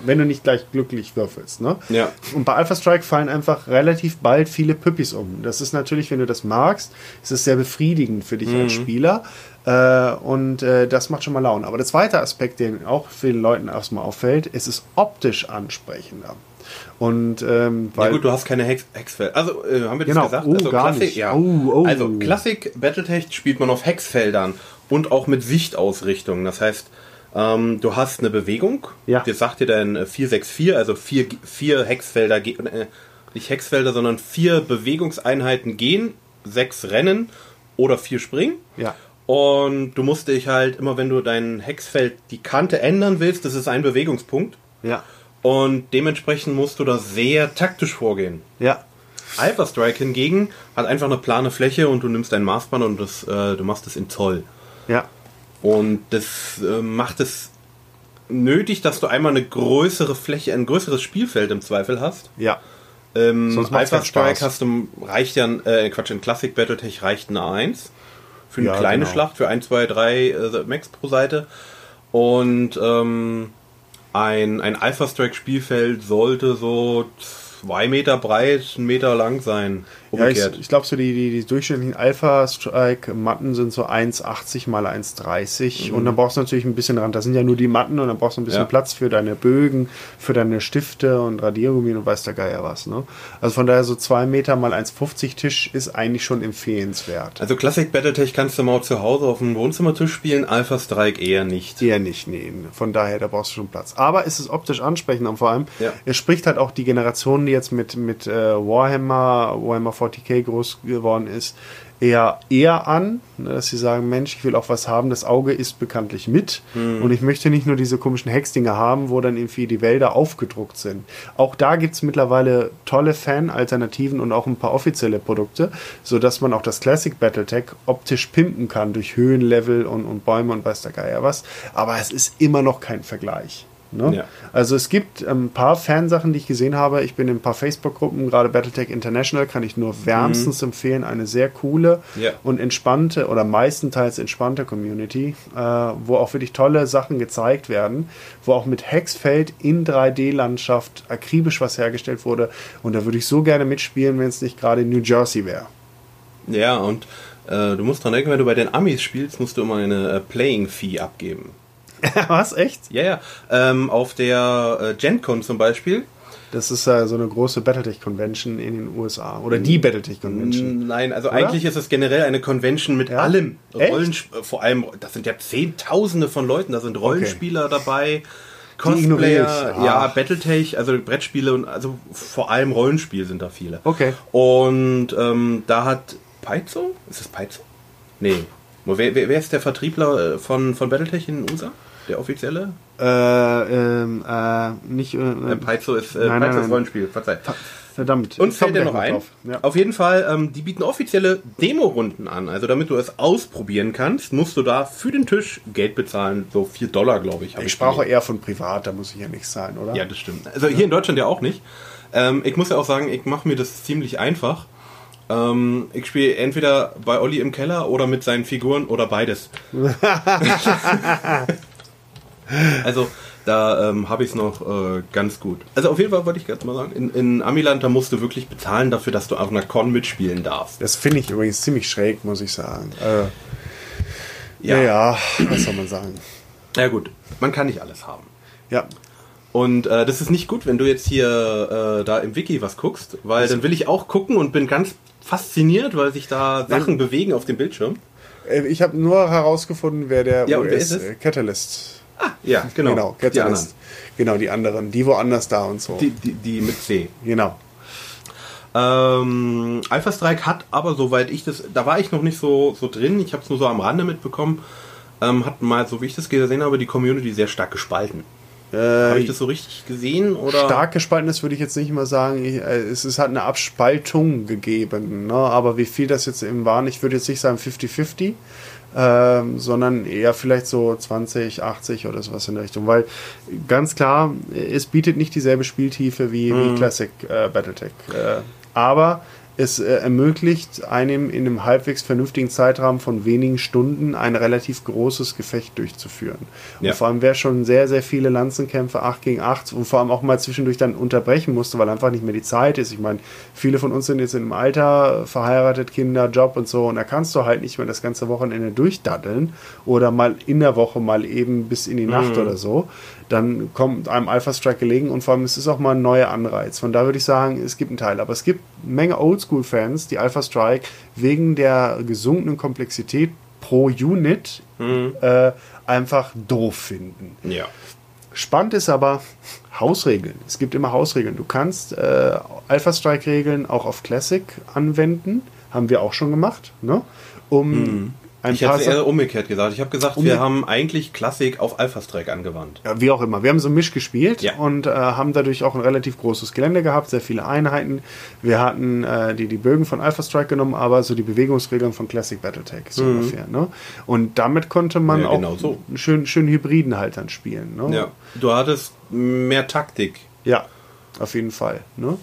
Wenn du nicht gleich glücklich würfelst. Ne? Ja. Und bei Alpha Strike fallen einfach relativ bald viele Püppis um. Das ist natürlich, wenn du das magst, ist es sehr befriedigend für dich als Spieler. Äh, und äh, das macht schon mal Laune. Aber der zweite Aspekt, den auch vielen Leuten erstmal auffällt, es ist optisch ansprechender. Und ähm, ja weil gut, du hast keine Hex Hexfelder. Also, äh, haben wir das Genau. gesagt? Oh, also, gar Klassik, nicht. Ja. Oh, oh. Also, Classic Battletech spielt man auf Hexfeldern und auch mit Sichtausrichtung. Das heißt, ähm, du hast eine Bewegung. Ja. Das sagt dir dann äh, 464, also vier, vier Hexfelder, äh, nicht Hexfelder, sondern vier Bewegungseinheiten gehen, sechs rennen oder vier springen. ja, Und du musst dich halt immer, wenn du dein Hexfeld die Kante ändern willst, das ist ein Bewegungspunkt. ja, Und dementsprechend musst du da sehr taktisch vorgehen. ja, Alpha Strike hingegen hat einfach eine plane Fläche und du nimmst dein Maßband und das, äh, du machst es in Zoll. ja, Und das äh, macht es nötig, dass du einmal eine größere Fläche, ein größeres Spielfeld im Zweifel hast. ja. Ähm, Sonst Alpha Strike hast du, reicht ja, äh, Quatsch, in Classic Battletech reicht eine 1. Für eine Ja, kleine genau. Schlacht, für 1, 2, 3 äh, Max pro Seite. Und ähm, ein, ein Alpha Strike Spielfeld sollte so zwei Meter breit, einen Meter lang sein. Ja, ich, Umgekehrt. ich glaube, so die, die, die durchschnittlichen Alpha-Strike-Matten sind so 1,80 mal 1,30 und dann brauchst du natürlich ein bisschen Rand. Da sind ja nur die Matten und dann brauchst du ein bisschen Ja. Platz für deine Bögen, für deine Stifte und Radiergummi und weiß der Geier was. Ne? Also von daher so 2 Meter mal 1,50 Tisch ist eigentlich schon empfehlenswert. Also Classic Battletech kannst du mal zu Hause auf dem Wohnzimmertisch spielen, Alpha Strike eher nicht. Eher nicht, nee. Von daher, da brauchst du schon Platz. Aber es ist optisch ansprechend und vor allem, Ja. es spricht halt auch die Generationen, die jetzt mit, mit äh, Warhammer, Warhammer 40k groß geworden ist, eher eher an, ne, dass sie sagen, Mensch, ich will auch was haben, das Auge ist bekanntlich mit und ich möchte nicht nur diese komischen Hexdinger haben, wo dann irgendwie die Wälder aufgedruckt sind. Auch da gibt es mittlerweile tolle Fan-Alternativen und auch ein paar offizielle Produkte, sodass man auch das Classic Battletech optisch pimpen kann durch Höhenlevel und, und Bäume und weiß der Geier was. Aber es ist immer noch kein Vergleich. Ne? Ja. Also es gibt ähm, ein paar Fansachen, die ich gesehen habe. Ich bin in ein paar Facebook-Gruppen, gerade Battletech International, kann ich nur wärmstens empfehlen. Eine sehr coole Ja. und entspannte oder meistenteils entspannte Community, äh, wo auch wirklich tolle Sachen gezeigt werden, wo auch mit Hexfeld in 3D-Landschaft akribisch was hergestellt wurde. Und da würde ich so gerne mitspielen, wenn es nicht gerade in New Jersey wäre. Ja, und äh, du musst dran denken, wenn du bei den Amis spielst, musst du immer eine äh, Playing Fee abgeben. was? Echt? Ja, ja. Ähm, auf der äh, GenCon zum Beispiel Das ist äh, so eine große Battletech-Convention in den USA. Oder die Battletech-Convention. Nein, also eigentlich ist es generell eine Convention mit Ja? allem. Echt? Rollensp vor allem, das sind ja Zehntausende von Leuten, da sind Rollenspieler dabei, ignoriere Cosplayer, ich. Ah. ja, Battletech, also Brettspiele und also vor allem Rollenspiel sind da viele. Okay. Und ähm, da hat Paizo, ist das Paizo? Nee. Wer, wer, wer ist der Vertriebler äh, von, von Battletech in den USA? Der offizielle? Äh, ähm, äh, nicht. Äh, Äh, Paizo ist, äh, nein, Paizo nein, ist. Rollenspiel, verzeih. Verdammt. Und fällt dir noch ein? drauf. Ja. Auf jeden Fall, ähm, die bieten offizielle Demo-Runden an. Also damit du es ausprobieren kannst, musst du da für den Tisch Geld bezahlen. So 4 Dollar, glaube ich. Ich sprach eher von privat, da muss ich ja nichts sein, oder? Ja, das stimmt. Also hier in Deutschland ja auch nicht. Ähm, ich muss ja auch sagen, ich mache mir das ziemlich einfach. Ähm, ich spiele entweder bei Olli im Keller oder mit seinen Figuren oder beides. also da ähm, habe ich es noch äh, ganz gut. Also auf jeden Fall wollte ich ganz mal sagen, in, in Amiland, da musst du wirklich bezahlen dafür, dass du auf einer Con mitspielen darfst. Das finde ich übrigens ziemlich schräg, muss ich sagen. Äh, ja. ja, was soll man sagen? Ja gut, man kann nicht alles haben. Ja, Und äh, das ist nicht gut, wenn du jetzt hier äh, da im Wiki was guckst, weil dann will ich auch gucken und bin ganz fasziniert, weil sich da Sachen bewegen auf dem Bildschirm. Äh, ich habe nur herausgefunden, wer der Ja, und wer US äh, Catalyst. Ja, genau. Genau, die anderen. Genau, die anderen, die woanders da und so. Die, die, die mit C. genau. Ähm, Alpha Strike hat aber, soweit ich das, da war ich noch nicht so, so drin, ich habe es nur so am Rande mitbekommen, ähm, hat mal, so wie ich das gesehen habe, die Community sehr stark gespalten. habe ich das so richtig gesehen? Oder? Stark gespalten ist, würde ich jetzt nicht mal sagen. Ich, äh, es, es hat eine Abspaltung gegeben. Ne? Aber wie viel das jetzt eben waren, ich würde jetzt nicht sagen 50-50, ähm, sondern eher vielleicht so 20, 80 oder sowas in der Richtung. Weil ganz klar, es bietet nicht dieselbe Spieltiefe wie, wie Classic äh, Battletech. Äh, aber es äh, ermöglicht einem in einem halbwegs vernünftigen Zeitrahmen von wenigen Stunden ein relativ großes Gefecht durchzuführen. Ja. Und vor allem wer schon sehr, sehr viele Lanzenkämpfe 8 gegen 8 und vor allem auch mal zwischendurch dann unterbrechen musste, weil einfach nicht mehr die Zeit ist. Ich meine, viele von uns sind jetzt im Alter, verheiratet, Kinder, Job und so und da kannst du halt nicht mehr das ganze Wochenende durchdaddeln oder mal in der Woche mal eben bis in die Nacht oder so. Dann kommt einem Alpha Strike gelegen und vor allem es ist auch mal ein neuer Anreiz. Von da würde ich sagen, es gibt einen Teil. Aber es gibt eine Menge Oldschool-Fans, die Alpha Strike wegen der gesunkenen Komplexität pro Unit äh, einfach doof finden. Ja. Spannend ist aber Hausregeln. Es gibt immer Hausregeln. Du kannst äh, Alpha Strike Regeln auch auf Classic anwenden. Haben wir auch schon gemacht, ne? Um ein Ich Sachen- eher umgekehrt gesagt. Ich habe gesagt, Umge- wir haben eigentlich Klassik auf Alpha Strike angewandt. Ja, wie auch immer. Wir haben so Misch gespielt Ja. und äh, haben dadurch auch ein relativ großes Gelände gehabt, sehr viele Einheiten. Wir hatten äh, die, die Bögen von Alpha Strike genommen, aber so die Bewegungsregeln von Classic Battletech so ungefähr. Ne? Und damit konnte man Mhm. Ja, auch genau so. einen schönen, schönen Hybriden halt dann spielen. Ne? Ja. Du hattest mehr Taktik. Ja, auf jeden Fall. Ne?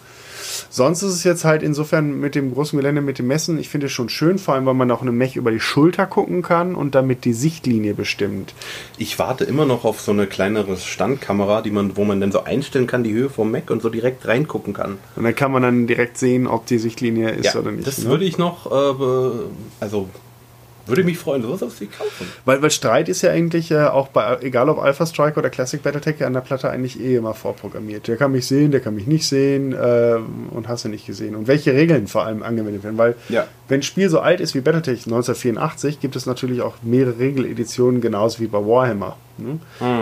Sonst ist es jetzt halt insofern mit dem großen Gelände, mit dem Messen, ich finde es schon schön, vor allem, weil man auch eine Mech über die Schulter gucken kann und damit die Sichtlinie bestimmt. Ich warte immer noch auf so eine kleinere Standkamera, die man, wo man dann so einstellen kann, die Höhe vom Mac und so direkt reingucken kann. Und dann kann man dann direkt sehen, ob die Sichtlinie ist oder nicht. das ne? würde ich noch, äh, also würde mich freuen, sowas auf sie kaufen. Weil, weil Streit ist ja eigentlich äh, auch bei, egal ob Alpha Strike oder Classic Battletech, an der Platte eigentlich eh immer vorprogrammiert. Der kann mich sehen, der kann mich nicht sehen ähm, und hast du nicht gesehen. Und welche Regeln vor allem angewendet werden. Weil, Ja. wenn ein Spiel so alt ist wie Battletech 1984, gibt es natürlich auch mehrere Regeleditionen, genauso wie bei Warhammer. Ne?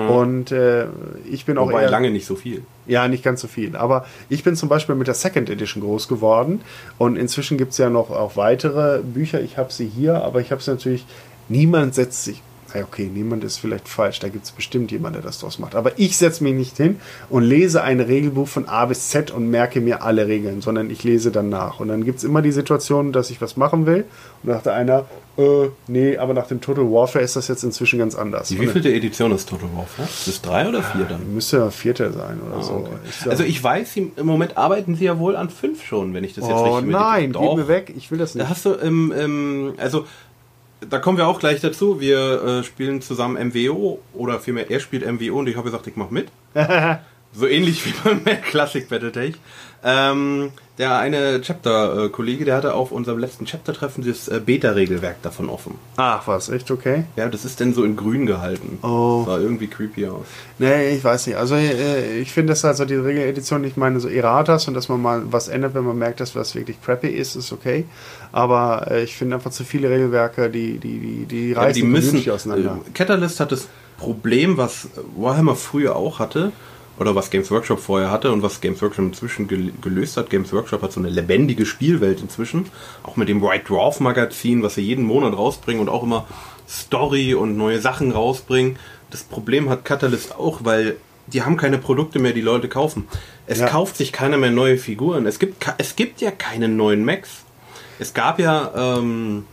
Und äh, ich bin auch Wobei eher. lange nicht so viel. Ja, nicht ganz so viel. Aber ich bin zum Beispiel mit der Second Edition groß geworden. Und inzwischen gibt es ja noch auch weitere Bücher. Ich habe sie hier, aber ich habe sie natürlich. Niemand setzt sich. Ja, okay, niemand ist vielleicht falsch. Da gibt es bestimmt jemanden, der das draus macht. Aber ich setze mich nicht hin und lese ein Regelbuch von A bis Z und merke mir alle Regeln, sondern ich lese dann nach. Und dann gibt es immer die Situation, dass ich was machen will. Und sagt einer, äh, nee, aber nach dem Total Warfare ist das jetzt inzwischen ganz anders. Die Und dann wievielte Edition ist Total Warfare? Ist das drei oder vier dann? müsste ja vierte sein oder so. Okay. Ich Also ich weiß, im Moment arbeiten sie ja wohl an fünf schon, wenn ich das jetzt Oh richtig nein, Doch. gib mir weg, ich will das Da nicht. hast du im, im also da kommen wir auch gleich dazu. Wir äh, spielen zusammen MWO oder vielmehr er spielt MWO und ich habe gesagt, ich mache mit. So ähnlich wie beim Classic Battletech. Ähm, der eine Chapter-Kollege, der hatte auf unserem letzten Chapter-Treffen das äh, Beta-Regelwerk davon offen. Ach was, echt okay? Ja, das ist denn so in grün gehalten. Oh. Sah irgendwie creepy aus. Nee, ich weiß nicht. Also äh, ich finde das also die Regeledition, ich meine so Erratas und dass man mal was ändert, wenn man merkt, dass was wirklich crappy ist, ist okay. Aber äh, ich finde einfach zu viele Regelwerke, die, die, die, die Ja, reißen die müssen. Auseinander. Äh, Catalyst hat das Problem, was Warhammer früher auch hatte, oder was Games Workshop vorher hatte und was Games Workshop inzwischen gel gelöst hat. Games Workshop hat so eine lebendige Spielwelt inzwischen, auch mit dem White Dwarf Magazin, was sie jeden Monat rausbringen und auch immer Story und neue Sachen rausbringen. Das Problem hat Catalyst auch, weil die haben keine Produkte mehr, die Leute kaufen. Es Ja. kauft sich keiner mehr neue Figuren. Es gibt, es gibt ja keine neuen Macs. Es gab ja ähm,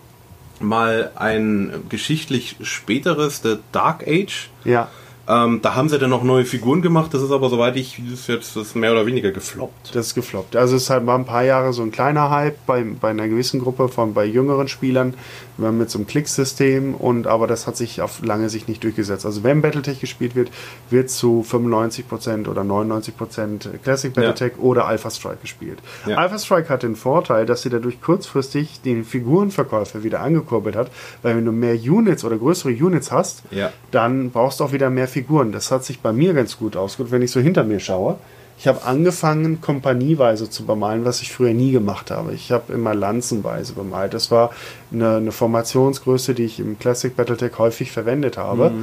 mal ein geschichtlich späteres, The Dark Age. Ja. Ähm, da haben sie dann noch neue Figuren gemacht. Das ist aber, soweit ich, das jetzt das mehr oder weniger gefloppt. Das ist gefloppt. Also es halt war ein paar Jahre so ein kleiner Hype bei, bei einer gewissen Gruppe von bei jüngeren Spielern mit so einem Klicksystem und aber das hat sich auf lange Sicht nicht durchgesetzt. Also wenn Battletech gespielt wird, wird zu 95% oder 99% Classic Battletech oder Alpha Strike gespielt. Ja. Alpha Strike hat den Vorteil, dass sie dadurch kurzfristig den Figurenverkäufer wieder angekurbelt hat, weil wenn du mehr Units oder größere Units hast, Ja. dann brauchst du auch wieder mehr Figuren. Das hat sich bei mir ganz gut ausgeguckt, wenn ich so hinter mir schaue. Ich habe angefangen, kompanieweise zu bemalen, was ich früher nie gemacht habe. Ich habe immer lanzenweise bemalt. Das war eine, eine Formationsgröße, die ich im Classic Battletech häufig verwendet habe,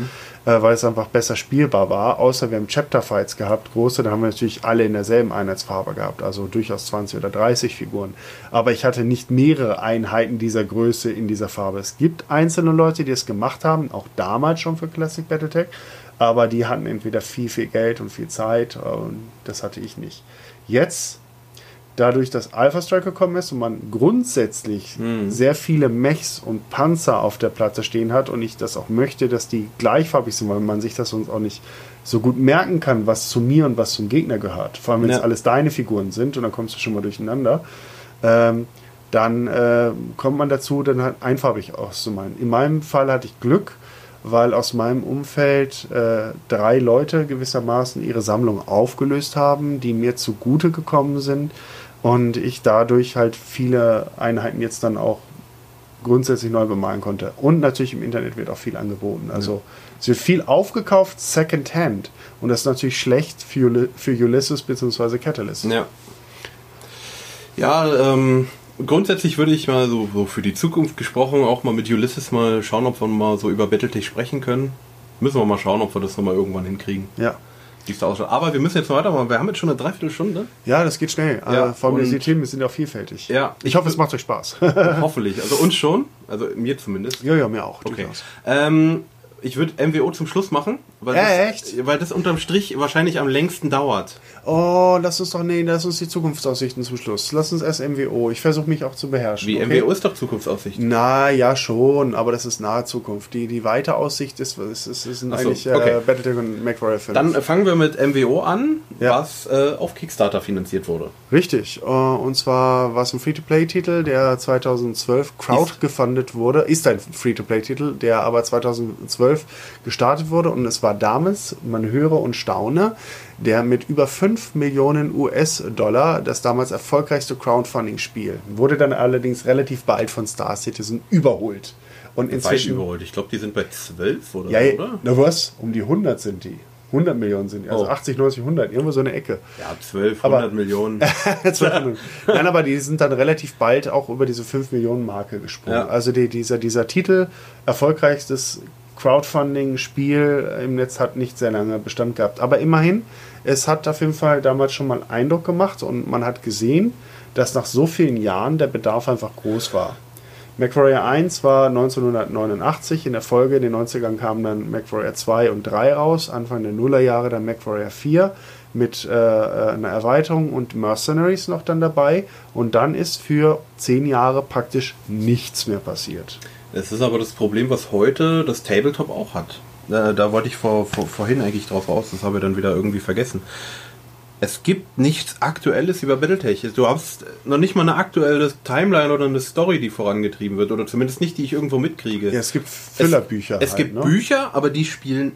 äh, weil es einfach besser spielbar war. Außer wir haben Chapter Fights gehabt, große, da haben wir natürlich alle in derselben Einheitsfarbe gehabt, also durchaus 20 oder 30 Figuren. Aber ich hatte nicht mehrere Einheiten dieser Größe in dieser Farbe. Es gibt einzelne Leute, die es gemacht haben, auch damals schon für Classic Battletech, aber die hatten entweder viel, viel Geld und viel Zeit und das hatte ich nicht. Jetzt, dadurch, dass Alpha Strike gekommen ist und man grundsätzlich sehr viele Mechs und Panzer auf der Platte stehen hat und ich das auch möchte, dass die gleichfarbig sind, weil man sich das sonst auch nicht so gut merken kann, was zu mir und was zum Gegner gehört. Vor allem, wenn es Ja. alles deine Figuren sind und dann kommst du schon mal durcheinander. Ähm, dann äh, kommt man dazu, dann halt einfarbig auszumalen. In meinem Fall hatte ich Glück, weil aus meinem Umfeld äh, drei Leute gewissermaßen ihre Sammlung aufgelöst haben, die mir zugute gekommen sind und ich dadurch halt viele Einheiten jetzt dann auch grundsätzlich neu bemalen konnte. Und natürlich im Internet wird auch viel angeboten. Also es wird viel aufgekauft, secondhand. Und das ist natürlich schlecht für, für Ulysses bzw. Catalyst. Ja. Ja, ähm, grundsätzlich würde ich mal so, so für die Zukunft gesprochen auch mal mit Ulysses mal schauen, ob wir mal so über Battletech sprechen können. Müssen wir mal schauen, ob wir das nochmal irgendwann hinkriegen. Ja. Aber wir müssen jetzt noch weitermachen. Wir haben jetzt schon eine Dreiviertelstunde. Ja, das geht schnell. Ja, äh, vor allem die Themen sind ja vielfältig. Ja, Ich hoffe, es macht euch Spaß. Hoffentlich. Also uns schon. Also mir zumindest. ja, ja, mir auch. Okay. Ähm, ich würde MWO zum Schluss machen, weil, Äh, das, weil das unterm Strich wahrscheinlich am längsten dauert. Oh, lass uns doch, nee, lass uns die Zukunftsaussichten zum Schluss. Lass uns erst MWO. Ich versuche mich auch zu beherrschen. Wie okay? MWO ist doch Zukunftsaussicht. Na ja, schon, aber das ist nahe Zukunft. Die, die weite Aussicht ist, ist, ist, ist so, eigentlich okay. äh, Battletech und MacWarrior 5. Dann äh, fangen wir mit MWO an, Ja. was äh, auf Kickstarter finanziert wurde. Richtig. äh, Und zwar war es ein Free-to-Play-Titel, der 2012 crowdgefundet wurde. Ist ein Free-to-Play-Titel, der aber 2012 gestartet wurde. Und es war damals, man höre und staune, der mit über 5 Millionen US-Dollar das damals erfolgreichste Crowdfunding-Spiel. Wurde dann allerdings relativ bald von Star Citizen überholt. Und inzwischen... überholt. Ich glaube, die sind bei 12 oder Ja, oder? na was? Um die 100 sind die. 100 Millionen sind die. Also Oh. 80, 90, 100. Irgendwo so eine Ecke. Ja, 12, Aber- 100 Millionen. 200. Nein, aber die sind dann relativ bald auch über diese 5 Millionen Marke gesprungen. Ja. Also die, dieser, dieser Titel, erfolgreichstes Crowdfunding-Spiel im Netz, hat nicht sehr lange Bestand gehabt. Aber immerhin, es hat auf jeden Fall damals schon mal Eindruck gemacht und man hat gesehen, dass nach so vielen Jahren der Bedarf einfach groß war. MacWarrior 1 war 1989, in der Folge in den 90ern kamen dann MacWarrior 2 und 3 raus, Anfang der Nullerjahre dann MacWarrior 4 mit äh, äh, einer Erweiterung und Mercenaries noch dann dabei und dann ist für 10 Jahre praktisch nichts mehr passiert. Das ist aber das Problem, was heute das Tabletop auch hat. Äh, da wollte ich vor, vor, vorhin eigentlich drauf raus, das habe ich dann wieder irgendwie vergessen. Es gibt nichts Aktuelles über Battletech. Du hast noch nicht mal eine aktuelle Timeline oder eine Story, die vorangetrieben wird. Oder zumindest nicht, die ich irgendwo mitkriege. Ja, es gibt Füllerbücher. Es, es halt, gibt ne? Bücher, aber die spielen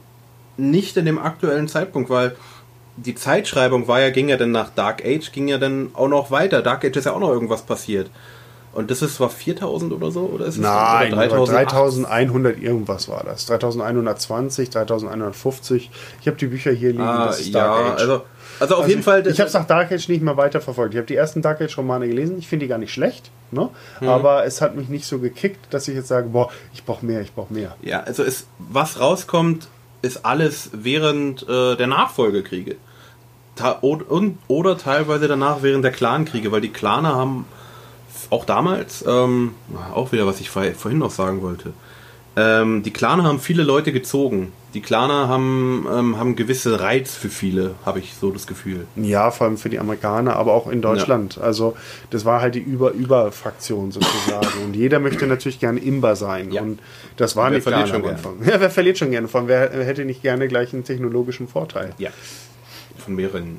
nicht in dem aktuellen Zeitpunkt, weil die Zeitschreibung war ja, ging ja dann nach Dark Age, ging ja dann auch noch weiter. Dark Age ist ja auch noch irgendwas passiert. Und das ist zwar 4000 oder so, oder ist es Nein, oder 3000? 3100 irgendwas war das. 3120, 3150. Ich habe die Bücher hier liegen. Ah, das ist ja, Dark Age. also, also auf Also jeden ich, Fall. Ich habe es nach Dark Age nicht mehr weiter verfolgt. Ich habe die ersten Dark Age Romane gelesen. Ich finde die gar nicht schlecht. Ne? Mhm. Aber es hat mich nicht so gekickt, dass ich jetzt sage, boah, ich brauche mehr, ich brauche mehr. Ja, also ist, was rauskommt, ist alles während äh, der Nachfolgekriege. Ta und, und, oder teilweise danach während der Clankriege, weil die Claner haben auch damals, ähm, auch wieder, was ich vor- vorhin noch sagen wollte, ähm, die Claner haben viele Leute gezogen. Die Claner haben, ähm, haben gewisse Reiz für viele, habe ich so das Gefühl. Ja, vor allem für die Amerikaner, aber auch in Deutschland. Also das war halt die Über-Über-Fraktion sozusagen. Und jeder möchte natürlich gerne Imber sein. Ja. Und das war Wer nicht schon am? Anfang. Ja, wer verliert schon gerne? Von wer hätte nicht gerne gleich einen technologischen Vorteil? Ja. Von mehreren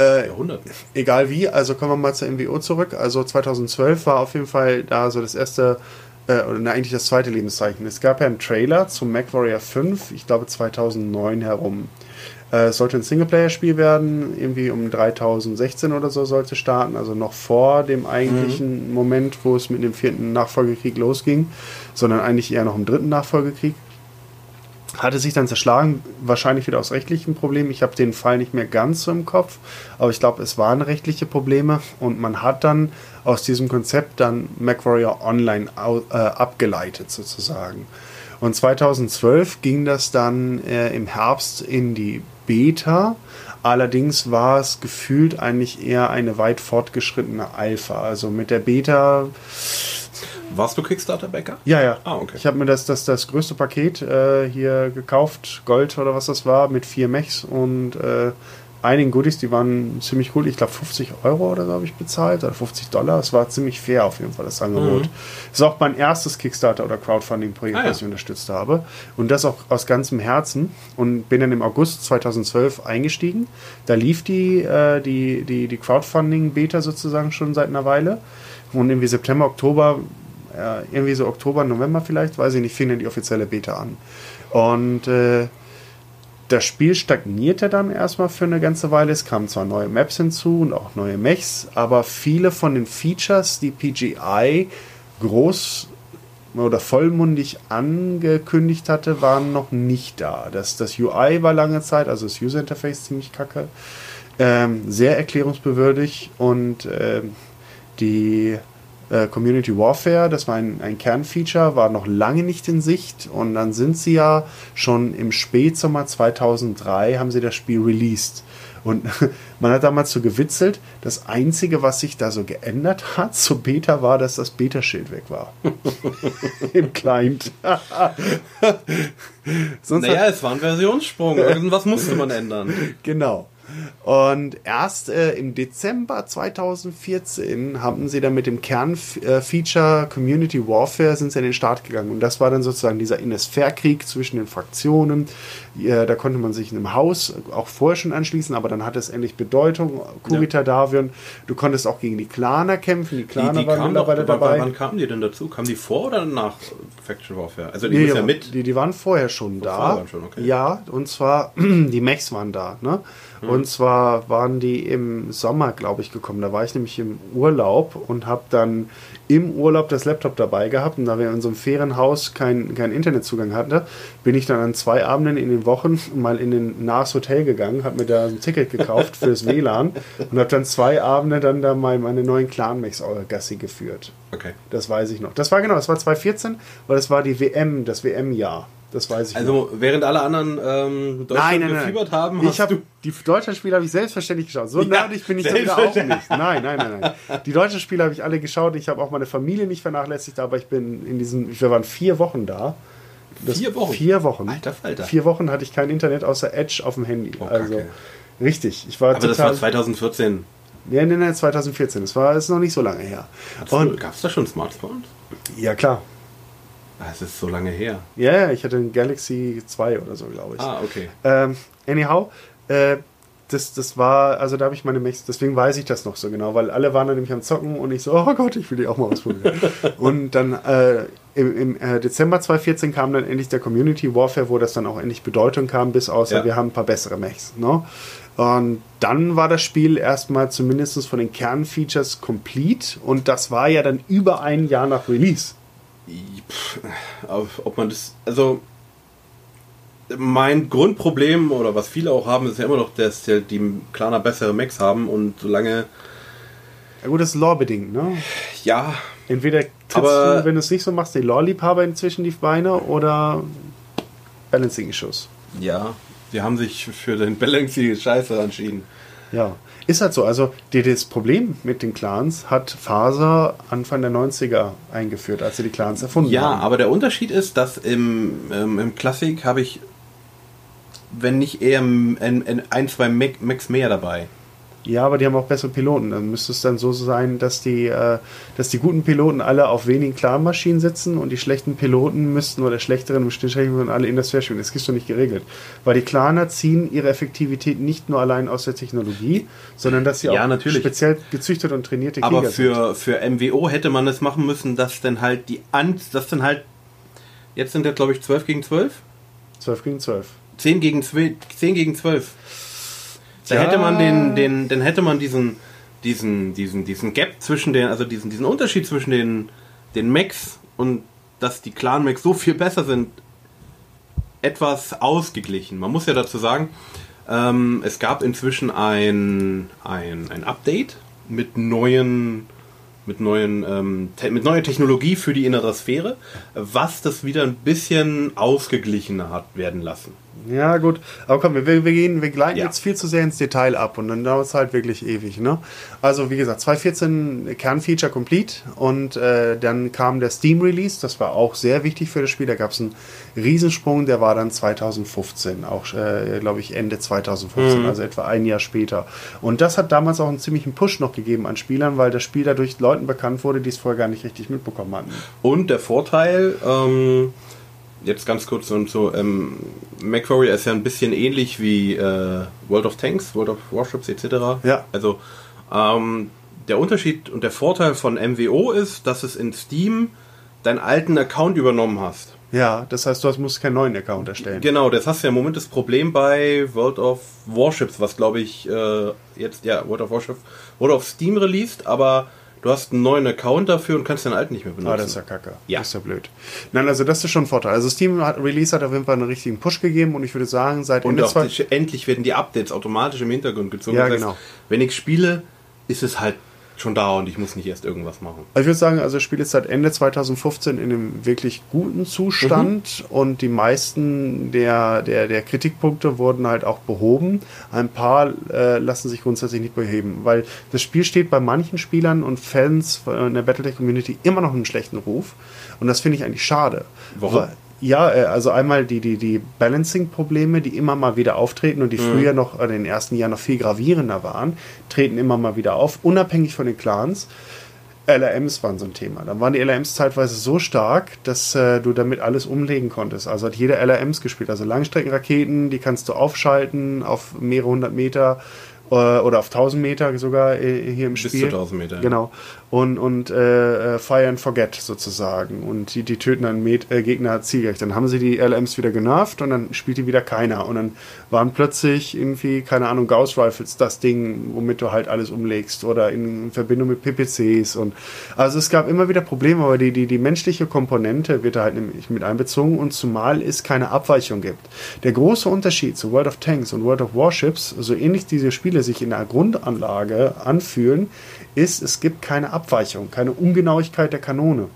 Äh, egal wie, also kommen wir mal zur MWO zurück. Also 2012 war auf jeden Fall da so das erste, äh, oder na, eigentlich das zweite Lebenszeichen. Es gab ja einen Trailer zum MacWarrior 5, ich glaube 2009 herum. Äh, es sollte ein Singleplayer-Spiel werden, irgendwie um 3016 oder so sollte starten, also noch vor dem eigentlichen Moment, wo es mit dem vierten Nachfolgekrieg losging, sondern eigentlich eher noch im dritten Nachfolgekrieg hatte sich dann zerschlagen, wahrscheinlich wieder aus rechtlichen Problemen. Ich habe den Fall nicht mehr ganz so im Kopf, aber ich glaube, es waren rechtliche Probleme und man hat dann aus diesem Konzept dann MacWarrior Online äh, abgeleitet sozusagen. Und 2012 ging das dann äh, im Herbst in die Beta. Allerdings war es gefühlt eigentlich eher eine weit fortgeschrittene Alpha. Also mit der Beta Warst du Kickstarter-Bäcker? ja, ja. Ah, okay. Ich habe mir das, das, das größte Paket äh, hier gekauft, Gold oder was das war, mit vier Mechs und äh, einigen Goodies, die waren ziemlich cool. Ich glaube 50 Euro oder so habe ich bezahlt, oder 50 Dollar. Es war ziemlich fair auf jeden Fall, das Angebot. ist auch mein erstes Kickstarter- oder Crowdfunding-Projekt, Ah, ja. das ich unterstützt habe. Und das auch aus ganzem Herzen. Und bin dann im August 2012 eingestiegen. Da lief die, äh, die, die, die Crowdfunding-Beta sozusagen schon seit einer Weile. Und irgendwie September, Oktober äh, irgendwie so Oktober, November vielleicht, weiß ich nicht, fing dann die offizielle Beta an. Und äh, das Spiel stagnierte dann erstmal für eine ganze Weile. Es kamen zwar neue Maps hinzu und auch neue Mechs, aber viele von den Features, die PGI groß oder vollmundig angekündigt hatte, waren noch nicht da. Das, das UI war lange Zeit, also das User Interface ziemlich kacke, ähm, sehr erklärungsbewürdig und ähm, die äh, Community Warfare, das war ein, ein Kernfeature, war noch lange nicht in Sicht und dann sind sie ja schon im Spätsommer 2003 haben sie das Spiel released. Und man hat damals so gewitzelt, das Einzige, was sich da so geändert hat zur Beta, war, dass das Beta-Schild weg war. Im Client. Sonst Naja, es war ein Versionssprung. Irgendwas musste man ändern. Genau. Und erst äh, im Dezember 2014 haben sie dann mit dem Kernfeature Community Warfare sind sie an den Start gegangen. Und das war dann sozusagen dieser Innisfair-Krieg zwischen den Fraktionen. Äh, da konnte man sich in einem Haus auch vorher schon anschließen, aber dann hatte es endlich Bedeutung. Kurita Davion, du konntest auch gegen die Claner kämpfen. Die die waren mittlerweile dabei. wann kamen die denn dazu? Kamen die vor oder nach Faction Warfare? Also die Nee, ja mit. die, die waren vorher schon da. schon, okay. Ja, und zwar, die Mechs waren da. Ne? Hm. Und zwar waren die im Sommer, glaube ich, gekommen. Da war ich nämlich im Urlaub und habe dann im Urlaub das Laptop dabei gehabt. Und da wir in unserem Ferienhaus keinen kein Internetzugang hatten, bin ich dann an zwei Abenden in den Wochen mal in ein nahes Hotel gegangen, habe mir da ein Ticket gekauft fürs WLAN und habe dann zwei Abende dann da mal meine neuen Clan-Mechs Gassi geführt. Okay. Das weiß ich noch. Das war genau, das war 2014, weil das war die WM, das WM-Jahr. Das weiß ich noch. Also während alle anderen ähm, Deutschland gefiebert haben, hast ich habe du die deutschen Spiele habe ich selbstverständlich geschaut. So Ja, nerdig bin ich wieder auch nicht. selbstverständlich. Nein, nein, nein, nein. Die deutschen Spiele habe ich alle geschaut. Ich habe auch meine Familie nicht vernachlässigt, aber ich bin in diesen, wir waren vier Wochen da. Das- Vier Wochen? Vier Wochen. Alter Falter. Vier Wochen hatte ich kein Internet außer Edge auf dem Handy. Oh, also Kacke. richtig. Ich war Aber das war 2014. nee, nee, nee, 2014. Das war ist noch nicht so lange her. Gab es da schon Smartphones? ja klar. Ah, Es ist so lange her. Ja, ja, ich hatte ein Galaxy 2 oder so, glaube ich. Ah, okay. Ähm, anyhow, äh, das, das war, also da habe ich meine Mechs, deswegen weiß ich das noch so genau, weil alle waren dann nämlich am Zocken und ich so, oh Gott, ich will die auch mal ausprobieren. und dann äh, im, im äh, Dezember 2014 kam dann endlich der Community Warfare, wo das dann auch endlich Bedeutung kam, bis außer Ja. wir haben ein paar bessere Mechs. Ne? Und dann war das Spiel erstmal zumindest von den Kernfeatures complete und das war ja dann über ein Jahr nach Release. Pff, Ob man das, also mein Grundproblem oder was viele auch haben, ist ja immer noch, dass die Klaner bessere Macs haben und solange Ja gut, das ist lore-bedingt, ne? ja Entweder trittst Aber- du, wenn du es nicht so machst, den Lore-Liebhaber inzwischen die Beine oder Balancing-Issues. ja die haben sich für den Balancing Scheiße entschieden. Ja, ist halt so. Also die, das Problem mit den Clans hat Faser Anfang der 90er eingeführt, als sie die Clans erfunden Ja, haben. aber der Unterschied ist, dass im, ähm, im Classic habe ich, wenn nicht eher ein, ein, ein zwei Macs mehr dabei. Ja, aber die haben auch bessere Piloten. Dann müsste es dann so sein, dass die, äh, dass die guten Piloten alle auf wenigen Clan-Maschinen sitzen und die schlechten Piloten müssten oder schlechteren müssten alle in das Fair. Das kriegst du nicht geregelt. Weil die Claner ziehen ihre Effektivität nicht nur allein aus der Technologie, sondern dass sie Ja, auch natürlich. speziell gezüchtete und trainierte Aber Krieger für, für MWO hätte man es machen müssen, dass dann halt die An das dann halt, jetzt sind das glaube ich 12 gegen 12? sind. 12 gegen 12. 10 gegen 12, 10 gegen 12. Da Ja. hätte man den, den, dann hätte man diesen, diesen, diesen, diesen Gap zwischen den, also diesen, diesen Unterschied zwischen den, den Macs und dass die Clan Macs so viel besser sind, etwas ausgeglichen. Man muss ja dazu sagen, ähm, es gab inzwischen ein, ein, ein Update mit neuen, mit neuen, ähm, mit neuer Technologie für die innere Sphäre, was das wieder ein bisschen ausgeglichener hat werden lassen. Ja, gut. Aber komm, wir, wir, gehen, wir gleiten Ja. jetzt viel zu sehr ins Detail ab und dann dauert es halt wirklich ewig. Ne? Also, wie gesagt, 2014 Kernfeature complete und äh, dann kam der Steam Release. Das war auch sehr wichtig für das Spiel. Da gab es einen Riesensprung, der war dann 2015, auch, äh, glaube ich, Ende 2015, also etwa ein Jahr später. Und das hat damals auch einen ziemlichen Push noch gegeben an Spielern, weil das Spiel dadurch Leuten bekannt wurde, die es vorher gar nicht richtig mitbekommen hatten. Und der Vorteil, ähm, jetzt ganz kurz und so, ähm, MacWarrior ist ja ein bisschen ähnlich wie äh, World of Tanks, World of Warships etc. Ja. Also ähm, der Unterschied und der Vorteil von MWO ist, dass es in Steam deinen alten Account übernommen hast. Ja, das heißt, du hast- musst keinen neuen Account erstellen. Genau, das hast du ja im Moment das Problem bei World of Warships, was glaube ich äh, jetzt, ja, World of Warships, wurde auf Steam released, aber du hast einen neuen Account dafür und kannst den alten nicht mehr benutzen. Ah, das ist ja kacke. Ja. Das ist ja blöd. Nein, also das ist schon ein Vorteil. Also Steam hat, Release hat auf jeden Fall einen richtigen Push gegeben und ich würde sagen, seit Und Ende auch endlich werden die Updates automatisch im Hintergrund gezogen. Ja, das heißt, genau. wenn ich spiele, ist es halt schon da und ich muss nicht erst irgendwas machen. Also ich würde sagen, also das Spiel ist seit Ende 2015 in einem wirklich guten Zustand Mhm. und die meisten der, der, der Kritikpunkte wurden halt auch behoben. Ein paar äh, lassen sich grundsätzlich nicht beheben, weil das Spiel steht bei manchen Spielern und Fans in der Battletech-Community immer noch einen schlechten Ruf und das finde ich eigentlich schade. Warum? Weil, ja, äh, also einmal die, die, die Balancing-Probleme, die immer mal wieder auftreten und die früher noch in den ersten Jahren noch viel gravierender waren, treten immer mal wieder auf, unabhängig von den Clans. LRMs waren so ein Thema. Dann waren die LRMs zeitweise so stark, dass äh, du damit alles umlegen konntest. Also hat jeder LRMs gespielt. Also Langstreckenraketen, die kannst du aufschalten auf mehrere hundert Meter äh, oder auf 1000 Meter sogar äh, hier im Bis Spiel. zu 1000 Meter. Genau. Und, und äh, äh, Fire and Forget sozusagen. Und die, die töten dann Met äh, Gegner zielgerecht. Dann haben sie die LMs wieder genervt und dann spielt die wieder keiner. Und dann waren plötzlich irgendwie, keine Ahnung, Gauss Rifles das Ding, womit du halt alles umlegst. Oder in Verbindung mit PPCs. Und also es gab immer wieder Probleme, aber die, die, die menschliche Komponente wird da halt nämlich mit einbezogen und zumal es keine Abweichung gibt. Der große Unterschied zu World of Tanks und World of Warships, so ähnlich diese Spiele sich in der Grundanlage anfühlen, ist, es gibt keine Abweichung, keine Ungenauigkeit der Kanone.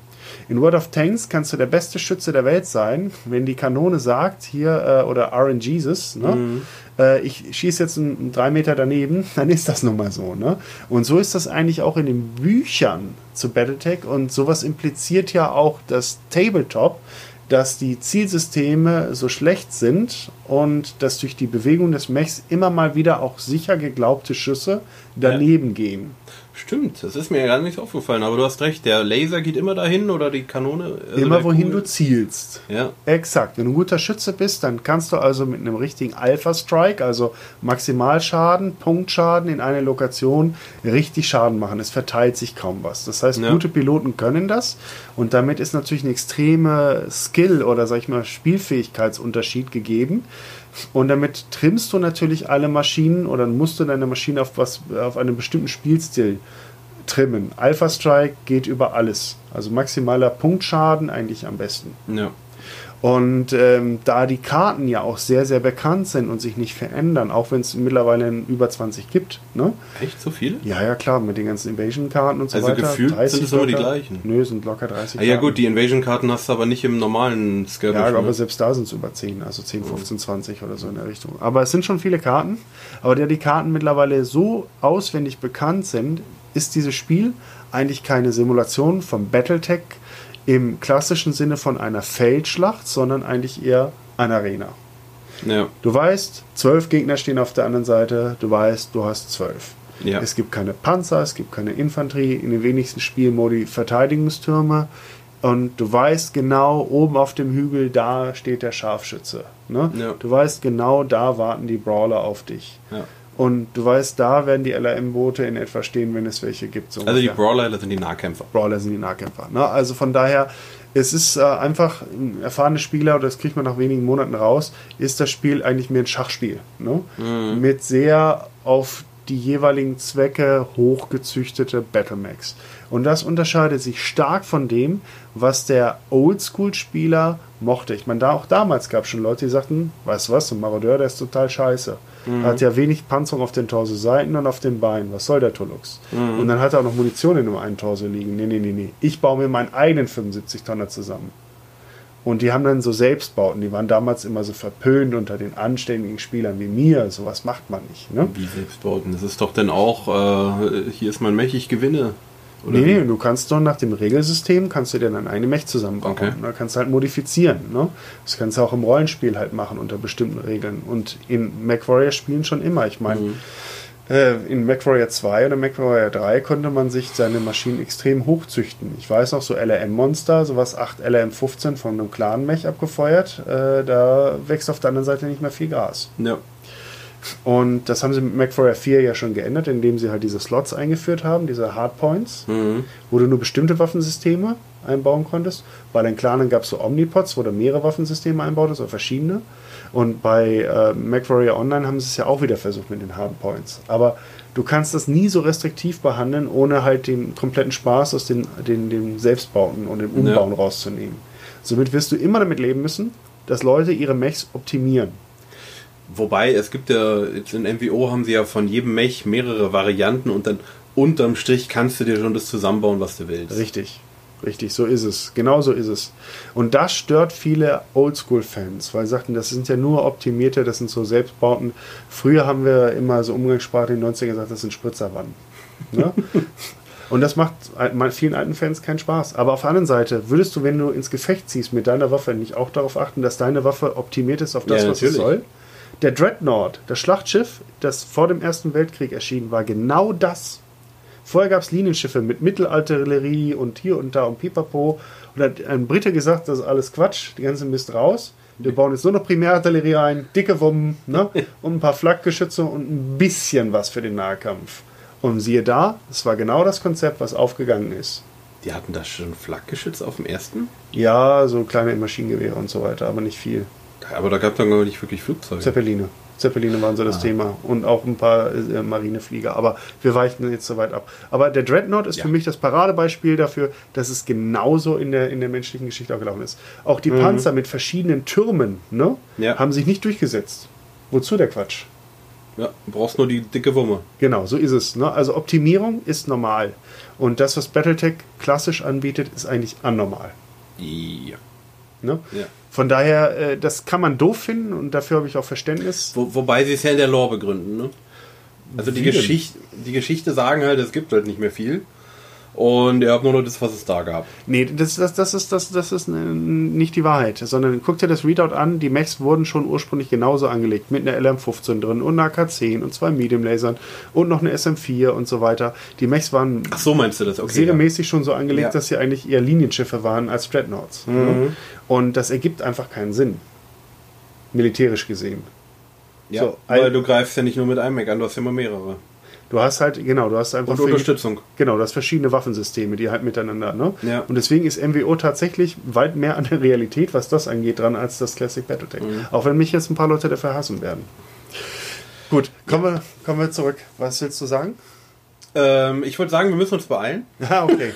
In World of Tanks kannst du der beste Schütze der Welt sein, wenn die Kanone sagt, hier, äh, oder RNGesus, ne, äh, ich schieße jetzt einen, drei Meter daneben, dann ist das nun mal so. Ne? Und so ist das eigentlich auch in den Büchern zu Battletech und sowas impliziert ja auch das Tabletop, dass die Zielsysteme so schlecht sind und dass durch die Bewegung des Mechs immer mal wieder auch sicher geglaubte Schüsse daneben gehen. Stimmt, das ist mir ja gar nicht aufgefallen, aber du hast recht, der Laser geht immer dahin oder die Kanone. also immer wohin Kugel- du zielst. Ja. Exakt. Wenn du ein guter Schütze bist, dann kannst du also mit einem richtigen Alpha-Strike, also Maximalschaden, Punktschaden in einer Lokation, richtig Schaden machen. Es verteilt sich kaum was. Das heißt, Ja. gute Piloten können das und damit ist natürlich ein extreme Skill oder sag ich mal Spielfähigkeitsunterschied gegeben. Und damit trimmst du natürlich alle Maschinen oder musst du deine Maschine auf, was, auf einen bestimmten Spielstil trimmen. Alpha Strike geht über alles. Also maximaler Punktschaden eigentlich am besten. Ja. Und ähm, da die Karten ja auch sehr, sehr bekannt sind und sich nicht verändern, auch wenn es mittlerweile über 20 gibt. Ne? Echt so viele? Ja, ja, klar, mit den ganzen Invasion-Karten und so Also weiter. gefühlt 30 sind es immer die gleichen. Nö, sind locker 30 Ah, ja Karten. gut, die Invasion-Karten hast du aber nicht im normalen Skirmish. Ja, aber ne? selbst da sind es über 10, also 10, 15, 20 oder so in der Richtung. Aber es sind schon viele Karten. Aber da die Karten mittlerweile so auswendig bekannt sind, ist dieses Spiel eigentlich keine Simulation vom Battletech im klassischen Sinne von einer Feldschlacht, sondern eigentlich eher eine Arena. Ja. Du weißt, zwölf Gegner stehen auf der anderen Seite, du weißt, du hast zwölf. Ja. Es gibt keine Panzer, es gibt keine Infanterie, in den wenigsten Spielmodi Verteidigungstürme. Und du weißt genau, oben auf dem Hügel, da steht der Scharfschütze. Ne? Ja. Du weißt genau, da warten die Brawler auf dich. Und du weißt, da werden die LRM-Boote in etwa stehen, wenn es welche gibt. So Also die. Brawler, das sind die Nahkämpfer. Brawler sind die Nahkämpfer. Ne? Also von daher, es ist äh, einfach ein erfahrener Spieler, oder das kriegt man nach wenigen Monaten raus, ist das Spiel eigentlich mehr ein Schachspiel. Ne? Mit sehr auf die jeweiligen Zwecke hochgezüchtete Battlemax. Und das unterscheidet sich stark von dem, was der Oldschool-Spieler mochte. Ich meine, da auch damals gab es schon Leute, die sagten, weißt du was, so ein Marodeur, der ist total scheiße. Hat ja wenig Panzerung auf den Torso-Seiten und auf den Beinen. Was soll der Tullux? Und dann hat er auch noch Munition in dem einen Torso liegen. Nee, nee, nee, nee. Ich baue mir meinen eigenen 75-Tonner zusammen. Und die haben dann so Selbstbauten. Die waren damals immer so verpönt unter den anständigen Spielern wie mir. Sowas macht man nicht. Ne? Wie Selbstbauten. Das ist doch dann auch, äh, hier ist mein Mech, ich gewinne. Oder nee, nee, du kannst doch nach dem Regelsystem, kannst du dir dann eine Mech zusammenbauen. Okay. Da kannst du halt modifizieren. Ne? Das kannst du auch im Rollenspiel halt machen unter bestimmten Regeln. Und in MacWarrior spielen schon immer. Ich meine, Mhm. äh, in MacWarrior 2 oder MacWarrior 3 konnte man sich seine Maschinen extrem hochzüchten. Ich weiß noch, so LRM-Monster, sowas 8 LRM-15 von einem Clan-Mech abgefeuert, äh, da wächst auf der anderen Seite nicht mehr viel Gras. Ja. Und das haben sie mit MacWarrior 4 ja schon geändert, indem sie halt diese Slots eingeführt haben, diese Hardpoints, Mhm. wo du nur bestimmte Waffensysteme einbauen konntest. Bei den Clanen gab es so Omnipods, wo du mehrere Waffensysteme einbautest oder verschiedene. Und bei äh, MacWarrior Online haben sie es ja auch wieder versucht mit den Hardpoints. Aber du kannst das nie so restriktiv behandeln, ohne halt den kompletten Spaß aus den, den, den Selbstbauten und dem Umbauen Ja. rauszunehmen. Somit wirst du immer damit leben müssen, dass Leute ihre Mechs optimieren. Wobei, es gibt ja, jetzt in MWO haben sie ja von jedem Mech mehrere Varianten und dann unterm Strich kannst du dir schon das zusammenbauen, was du willst. Richtig, richtig, so ist es. Genau so ist es. Und das stört viele Oldschool-Fans, weil sie sagten, das sind ja nur optimierte, das sind so Selbstbauten. Früher haben wir immer so umgangssprachlich in den 90ern gesagt, das sind Spritzerwannen. Ne? Und das macht vielen alten Fans keinen Spaß. Aber auf der anderen Seite, würdest du, wenn du ins Gefecht ziehst mit deiner Waffe, nicht auch darauf achten, dass deine Waffe optimiert ist auf das, Ja, was natürlich. soll? Der Dreadnought, das Schlachtschiff, das vor dem Ersten Weltkrieg erschien, war genau das. Vorher gab es Linienschiffe mit Mittelartillerie und hier und da und pipapo. Und da hat ein Brite gesagt, das ist alles Quatsch, die ganze Mist raus. Wir bauen jetzt nur noch Primärartillerie ein, dicke Wummen ne? und ein paar Flakgeschütze und ein bisschen was für den Nahkampf. Und siehe da, es war genau das Konzept, was aufgegangen ist. Die hatten da schon Flakgeschütz auf dem ersten? Ja, so kleine Maschinengewehre und so weiter, aber nicht viel. Aber da gab es dann gar nicht wirklich Flugzeuge. Zeppeline. Zeppeline waren so das Ah. Thema. Und auch ein paar äh, Marineflieger. Aber wir weichen jetzt so weit ab. Aber der Dreadnought ist Ja. für mich das Paradebeispiel dafür, dass es genauso in der, in der menschlichen Geschichte auch gelaufen ist. Auch die Panzer mit verschiedenen Türmen ne, Ja. haben sich nicht durchgesetzt. Wozu der Quatsch? Ja, du brauchst nur die dicke Wumme. Genau, so ist es. Ne? Also Optimierung ist normal. Und das, was Battletech klassisch anbietet, ist eigentlich anormal. Ja. Ne? ja. Von daher, äh, das kann man doof finden und dafür habe ich auch Verständnis. Wo, wobei sie es ja in der Lore begründen, ne? Also die? Geschichte, die Geschichte sagen halt, es gibt halt nicht mehr viel. Und ihr habt nur noch das, was es da gab. Nee, das, das, das ist, das, das ist äh, nicht die Wahrheit, sondern guck dir das Readout an. Die Mechs wurden schon ursprünglich genauso angelegt, mit einer LM15 drin und einer AK-10 und zwei Medium-Lasern und noch eine SM4 und so weiter. Die Mechs waren Ach so meinst du das? Okay. serienmäßig schon so angelegt, Ja. dass sie eigentlich eher Linienschiffe waren als Dreadnoughts. Mhm. Ne? Und das ergibt einfach keinen Sinn. Militärisch gesehen. Ja, So, weil du greifst ja nicht nur mit einem Mech an, du hast ja immer mehrere. Du hast halt, genau, du hast einfach Und für- Unterstützung. Genau, du hast verschiedene Waffensysteme, die halt miteinander, ne? Ja. Und deswegen ist MWO tatsächlich weit mehr an der Realität, was das angeht, dran als das Classic Battletech. Mhm. Auch wenn mich jetzt ein paar Leute dafür hassen werden. Gut, kommen, wir, kommen wir zurück. Was willst du sagen? Ähm, ich würde sagen, wir müssen uns beeilen. Ja, okay.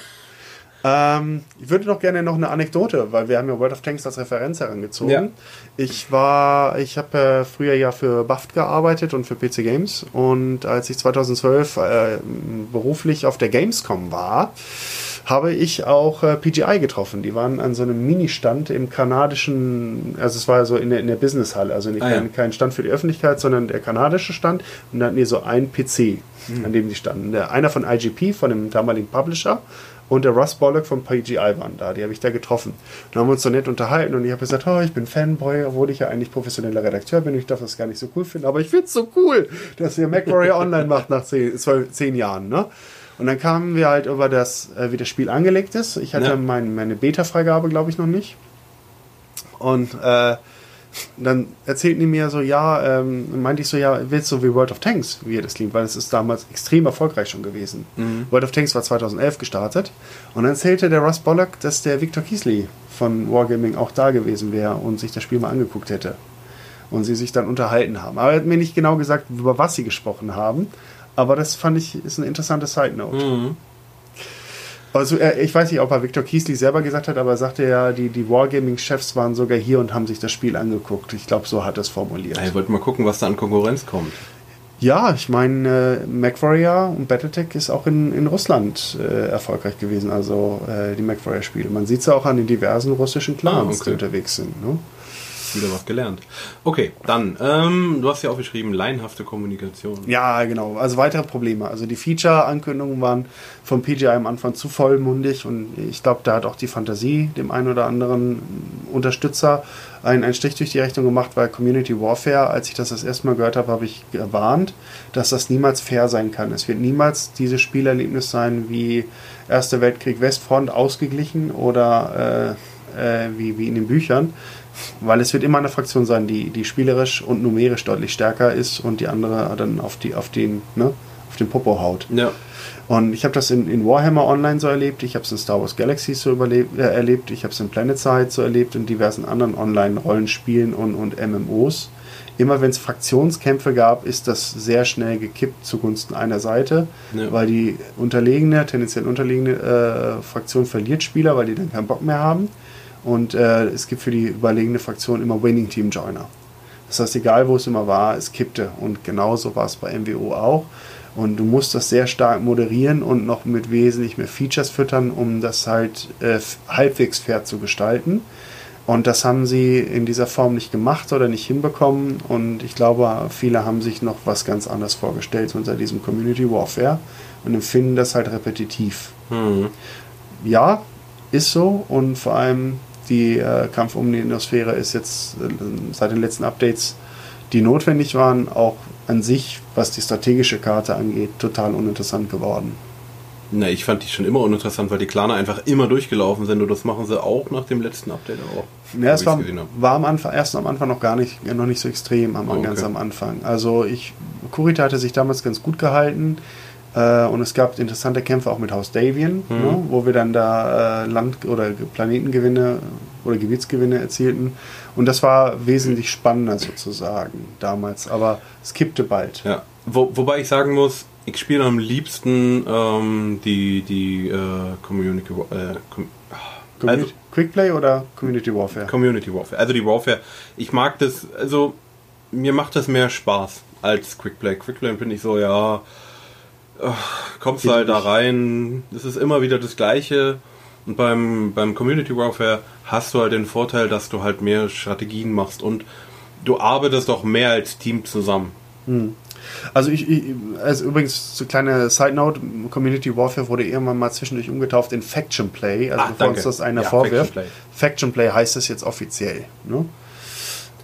Ähm, ich würde noch gerne noch eine Anekdote, weil wir haben ja World of Tanks als Referenz herangezogen. Ja. Ich war, ich habe äh, früher ja für BAFT gearbeitet und für PC Games und als ich 2012 äh, beruflich auf der Gamescom war, habe ich auch äh, PGI getroffen. Die waren an so einem Mini-Stand im kanadischen, also es war so in der, in der Businesshalle, also nicht Ah, ja. kein, Stand für die Öffentlichkeit, sondern der kanadische Stand. Und da hatten die so einen PC, Mhm. an dem die standen. Der, einer von IGP, von dem damaligen Publisher, und der Russ Bollock von PGI waren da. Die habe ich da getroffen. Dann haben wir uns so nett unterhalten und ich habe gesagt, oh, ich bin Fanboy, obwohl ich ja eigentlich professioneller Redakteur bin. Ich darf das gar nicht so cool finden, aber ich finde es so cool, dass ihr MacWarrior Online macht nach zehn, zwölf, zehn Jahren. Ne? Und dann kamen wir halt über das, äh, wie das Spiel angelegt ist. Ich hatte Ja. mein, meine Beta-Freigabe, glaube ich, noch nicht. Und äh, dann erzählten die mir so, ja, ähm, meinte ich so, ja, willst du wie World of Tanks, wie ihr das klingt, weil es ist damals extrem erfolgreich schon gewesen. World of Tanks war 2011 gestartet und dann erzählte der Russ Bollock, dass der Victor Kiesley von Wargaming auch da gewesen wäre und sich das Spiel mal angeguckt hätte. Und sie sich dann unterhalten haben. Aber er hat mir nicht genau gesagt, über was sie gesprochen haben. Aber das fand ich, ist eine interessante Side Note. Mhm. Also er, ich weiß nicht, ob er Victor Kiesley selber gesagt hat, aber er sagte ja, die, die Wargaming-Chefs waren sogar hier und haben sich das Spiel angeguckt. Ich glaube, so hat er es formuliert. Ich wollte mal gucken, was da an Konkurrenz kommt. Ja, ich meine, äh, MacWarrior und Battletech ist auch in, in Russland äh, erfolgreich gewesen, also äh, die MacWarrior-Spiele. Man sieht es ja auch an den diversen russischen Clans, Ah, okay. die unterwegs sind. Ne? Wieder was gelernt. Okay, dann, ähm, du hast ja auch geschrieben, laienhafte Kommunikation. Ja, genau. Also weitere Probleme. Also die Feature-Ankündigungen waren vom PGI am Anfang zu vollmundig und ich glaube, da hat auch die Fantasie dem einen oder anderen Unterstützer einen, einen Strich durch die Rechnung gemacht, weil Community Warfare, als ich das das erste Mal gehört habe, habe ich gewarnt, dass das niemals fair sein kann. Es wird niemals dieses Spielerlebnis sein wie Erster Weltkrieg Westfront ausgeglichen oder äh, äh, wie, wie in den Büchern. Weil es wird immer eine Fraktion sein, die, die spielerisch und numerisch deutlich stärker ist und die andere dann auf, die, auf, den, ne, auf den Popo haut. Ja. Und ich habe das in, in Warhammer Online so erlebt, ich habe es in Star Wars Galaxies so überlebt, äh, erlebt, ich habe es in PlanetSide so erlebt und diversen anderen Online-Rollenspielen und, und MMOs. Immer wenn es Fraktionskämpfe gab, ist das sehr schnell gekippt zugunsten einer Seite, Ja. weil die unterlegene, tendenziell unterlegene äh, Fraktion verliert Spieler, weil die dann keinen Bock mehr haben. Und äh, es gibt für die überlegene Fraktion immer Winning Team Joiner. Das heißt, egal wo es immer war, es kippte. Und genauso war es bei MWO auch. Und du musst das sehr stark moderieren und noch mit wesentlich mehr Features füttern, um das halt äh, halbwegs fair zu gestalten. Und das haben sie in dieser Form nicht gemacht oder nicht hinbekommen. Und ich glaube, viele haben sich noch was ganz anderes vorgestellt unter diesem Community Warfare und empfinden das halt repetitiv. Mhm. Ja, ist so. Und vor allem die äh, Kampf um die Indosphäre ist jetzt äh, seit den letzten Updates, die notwendig waren, auch an sich, was die strategische Karte angeht, total uninteressant geworden. Na, ich fand die schon immer uninteressant, weil die Klane einfach immer durchgelaufen sind und das machen sie auch nach dem letzten Update auch. Ja, es war, war am Anfang, erst am Anfang noch gar nicht, noch nicht so extrem, am, Oh, okay. ganz am Anfang. Also ich, Kurita hatte sich damals ganz gut gehalten äh, und es gab interessante Kämpfe auch mit Haus Davian, Mhm. ne, wo wir dann da äh, Land- oder Planetengewinne oder Gebietsgewinne erzielten. Und das war wesentlich spannender sozusagen damals, aber es kippte bald. Ja. Wo, wobei ich sagen muss, ich spiele am liebsten ähm, die, die äh, Community, äh, com also, Community, Quickplay oder Community Warfare? Community Warfare. Also die Warfare. Ich mag das, also mir macht das mehr Spaß als Quickplay. Quickplay bin ich so, ja, ach, kommst du halt da rein, es ist immer wieder das Gleiche. Und beim, beim Community Warfare hast du halt den Vorteil, dass du halt mehr Strategien machst und du arbeitest auch mehr als Team zusammen. Also ich, ich also übrigens so kleine Side Note, Community Warfare wurde irgendwann mal zwischendurch umgetauft in Faction Play, also Ah, bevor danke. uns das einer Ja, vorwirft. Faction Faction Play. Play. heißt es jetzt offiziell. Ne?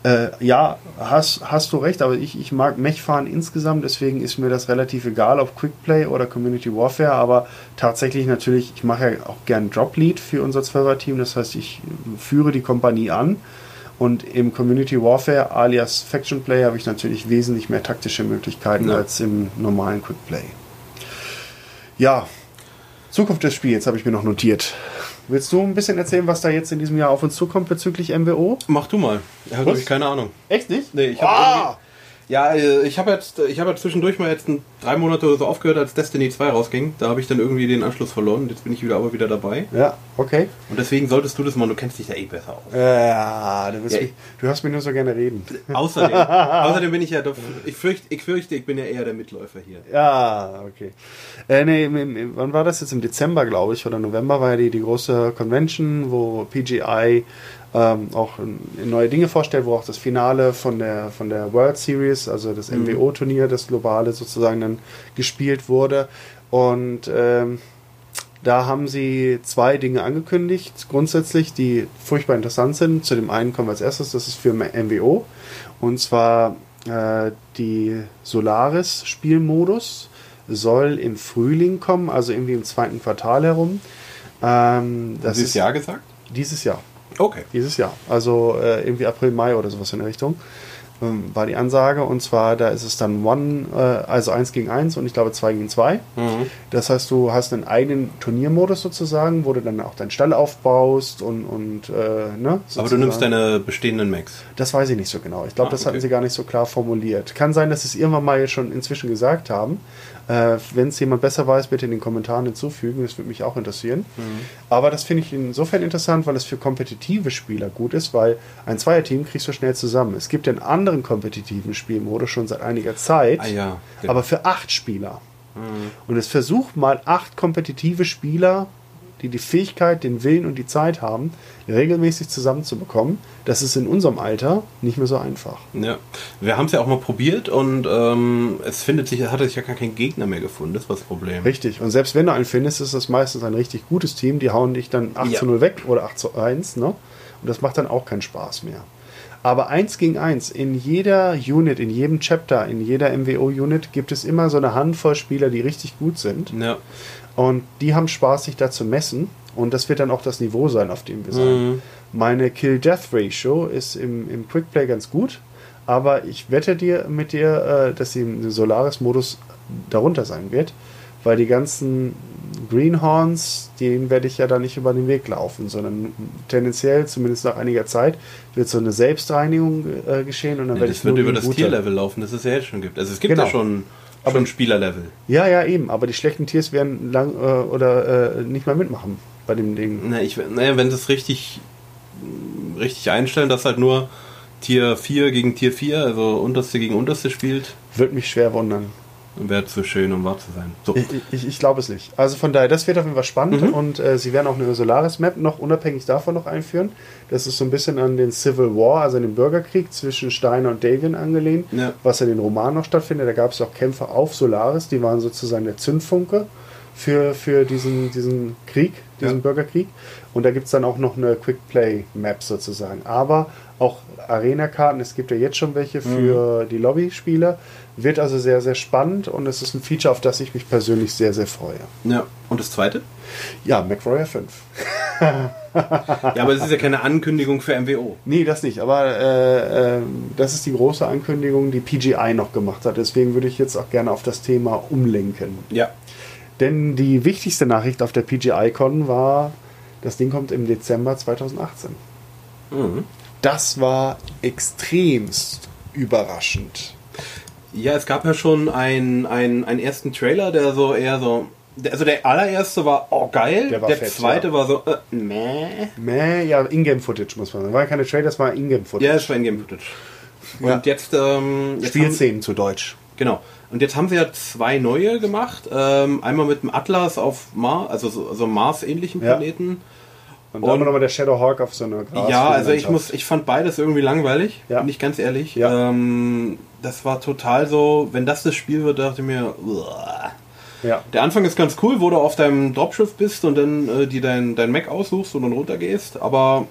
Äh, ja, hast, hast du recht, aber ich, ich mag Mech-Fahren insgesamt, deswegen ist mir das relativ egal, ob Quickplay oder Community Warfare, aber tatsächlich natürlich, ich mache ja auch gern Drop Lead für unser 12er-Team, das heißt, ich führe die Kompanie an Und im Community Warfare alias Faction Play habe ich natürlich wesentlich mehr taktische Möglichkeiten Ja. als im normalen Quick Play. Ja, Zukunft des Spiels habe ich mir noch notiert. Willst du ein bisschen erzählen, was da jetzt in diesem Jahr auf uns zukommt bezüglich MWO? Mach du mal. Ich habe keine Ahnung. Echt nicht? Nee, ich habe Ah! Ja, äh, ich habe jetzt, ich habe jetzt zwischendurch mal jetzt drei Monate oder so aufgehört, als Destiny 2 rausging. Da habe ich dann irgendwie den Anschluss verloren. Jetzt bin ich wieder aber wieder dabei. Ja, okay. Und deswegen solltest du das mal, du kennst dich da eh besser aus. Ja, du, Ja, mich, du hörst mich nur so gerne reden. Außerdem, außerdem bin ich ja doch, ich fürchte, ich fürchte, ich bin ja eher der Mitläufer hier. Ja, okay. Äh, nee, wann war das jetzt? Im Dezember, glaube ich, oder November war ja die, die große Convention, wo PGI ähm, auch neue Dinge vorstellt, wo auch das Finale von der, von der World Series, also das MWO-Turnier, das globale sozusagen dann gespielt wurde. Und ähm, da haben sie zwei Dinge angekündigt, grundsätzlich, die furchtbar interessant sind. Zu dem einen kommen wir als erstes, das ist für MWO. Und zwar äh, die Solaris-Spielmodus soll im Frühling kommen, also irgendwie im zweiten Quartal herum. Ähm, das Dieses ist Jahr gesagt? dieses Jahr. Okay. Dieses Jahr. Also äh, irgendwie April, Mai oder sowas in der Richtung. Ähm, war die Ansage. Und zwar, da ist es dann One, äh, also 1 gegen 1 und ich glaube 2 gegen 2. Mhm. Das heißt, du hast einen eigenen Turniermodus sozusagen, wo du dann auch deinen Stall aufbaust und, und äh, ne? Aber du sozusagen. nimmst deine bestehenden Macs. Das weiß ich nicht so genau. Ich glaube, Ah, das okay. hatten sie gar nicht so klar formuliert. Kann sein, dass sie es irgendwann mal schon inzwischen gesagt haben. Äh, Wenn es jemand besser weiß, bitte in den Kommentaren hinzufügen. Das würde mich auch interessieren. Mhm. Aber das finde ich insofern interessant, weil es für kompetitive Spieler gut ist, weil ein Zweierteam kriegst du schnell zusammen. Es gibt den anderen kompetitiven Spielmodus schon seit einiger Zeit, Ah ja. genau. aber für acht Spieler. Mhm. Und es versucht mal acht kompetitive Spieler, die die Fähigkeit, den Willen und die Zeit haben, regelmäßig zusammenzubekommen. Das ist in unserem Alter nicht mehr so einfach. Ja, wir haben es ja auch mal probiert und ähm, es findet sich, es hat sich ja gar kein Gegner mehr gefunden. Das war das Problem. Richtig. Und selbst wenn du einen findest, ist das meistens ein richtig gutes Team. Die hauen dich dann 8 Ja. zu 0 weg oder 8 zu 1. Ne? Und das macht dann auch keinen Spaß mehr. Aber eins gegen eins, in jeder Unit, in jedem Chapter, in jeder MWO-Unit gibt es immer so eine Handvoll Spieler, die richtig gut sind. Ja, Und die haben Spaß, sich da zu messen. Und das wird dann auch das Niveau sein, auf dem wir sein. Mhm. Meine Kill-Death-Ratio ist im, im Quickplay ganz gut. Aber ich wette dir mit dir, äh, dass sie im Solaris-Modus darunter sein wird. Weil die ganzen Greenhorns, denen werde ich ja da nicht über den Weg laufen, sondern tendenziell, zumindest nach einiger Zeit, wird so eine Selbstreinigung äh, geschehen und dann Ja, werde das ich wird nur über das Tierlevel laufen, das es ja jetzt schon gibt. Also es gibt Genau. ja schon, Aber- schon Spielerlevel. Ja, ja, eben. Aber die schlechten Tiers werden lang äh, oder äh, nicht mehr mitmachen bei dem Ding. Na, ich, naja, wenn sie es richtig, richtig einstellen, dass halt nur Tier 4 gegen Tier 4, also unterste gegen unterste spielt, Würde mich schwer wundern. Wäre zu schön, um wahr zu sein. So. Ich, ich, ich glaube es nicht. Also von daher, das wird auf jeden Fall spannend Mhm. und äh, sie werden auch eine Solaris-Map noch unabhängig davon noch einführen. Das ist so ein bisschen an den Civil War, also an den Bürgerkrieg zwischen Steiner und Davian angelehnt, Ja. was in den Romanen noch stattfindet. Da gab es auch Kämpfe auf Solaris, die waren sozusagen der Zündfunke für, für diesen, diesen Krieg, diesen Ja. Bürgerkrieg. Und da gibt es dann auch noch eine Quick-Play-Map sozusagen. Aber auch Arena-Karten, es gibt ja jetzt schon welche für die Lobby-Spieler. Wird also sehr, sehr spannend und es ist ein Feature, auf das ich mich persönlich sehr, sehr freue. Ja. Und das zweite? Ja, MacWarrior 5. Ja, aber es ist ja keine Ankündigung für MWO. Nee, das nicht, aber äh, äh, das ist die große Ankündigung, die PGI noch gemacht hat. Deswegen würde ich jetzt auch gerne auf das Thema umlenken. Ja. Denn die wichtigste Nachricht auf der PGI-Con war, das Ding kommt im Dezember 2018. Mhm. Das war extremst überraschend. Ja, es gab ja schon einen, einen, einen ersten Trailer, der so eher so. Also der allererste war, oh geil, Der der, fett, zweite ja. war so, äh, meh. Meh, ja, Ingame-Footage muss man sagen. War keine Trailer, das war Ingame-Footage. Ja, es war Ingame-Footage. Und Ja. jetzt, ähm, jetzt haben, Spielszenen zu Deutsch. Genau. Und jetzt haben sie ja zwei neue gemacht. Ähm, einmal mit dem Atlas auf Mars, also so, so Mars-ähnlichen Ja. Planeten. Und dann nochmal der Shadowhawk auf so einer Gras Ja, also ich muss, ich fand beides irgendwie langweilig, Ja. bin ich ganz ehrlich. Ja. Ähm, das war total so, wenn das das Spiel wird, dachte ich mir, uah. Ja. der Anfang ist ganz cool, wo du auf deinem Dropschiff bist und dann äh, die dein, dein Mac aussuchst und dann runtergehst, aber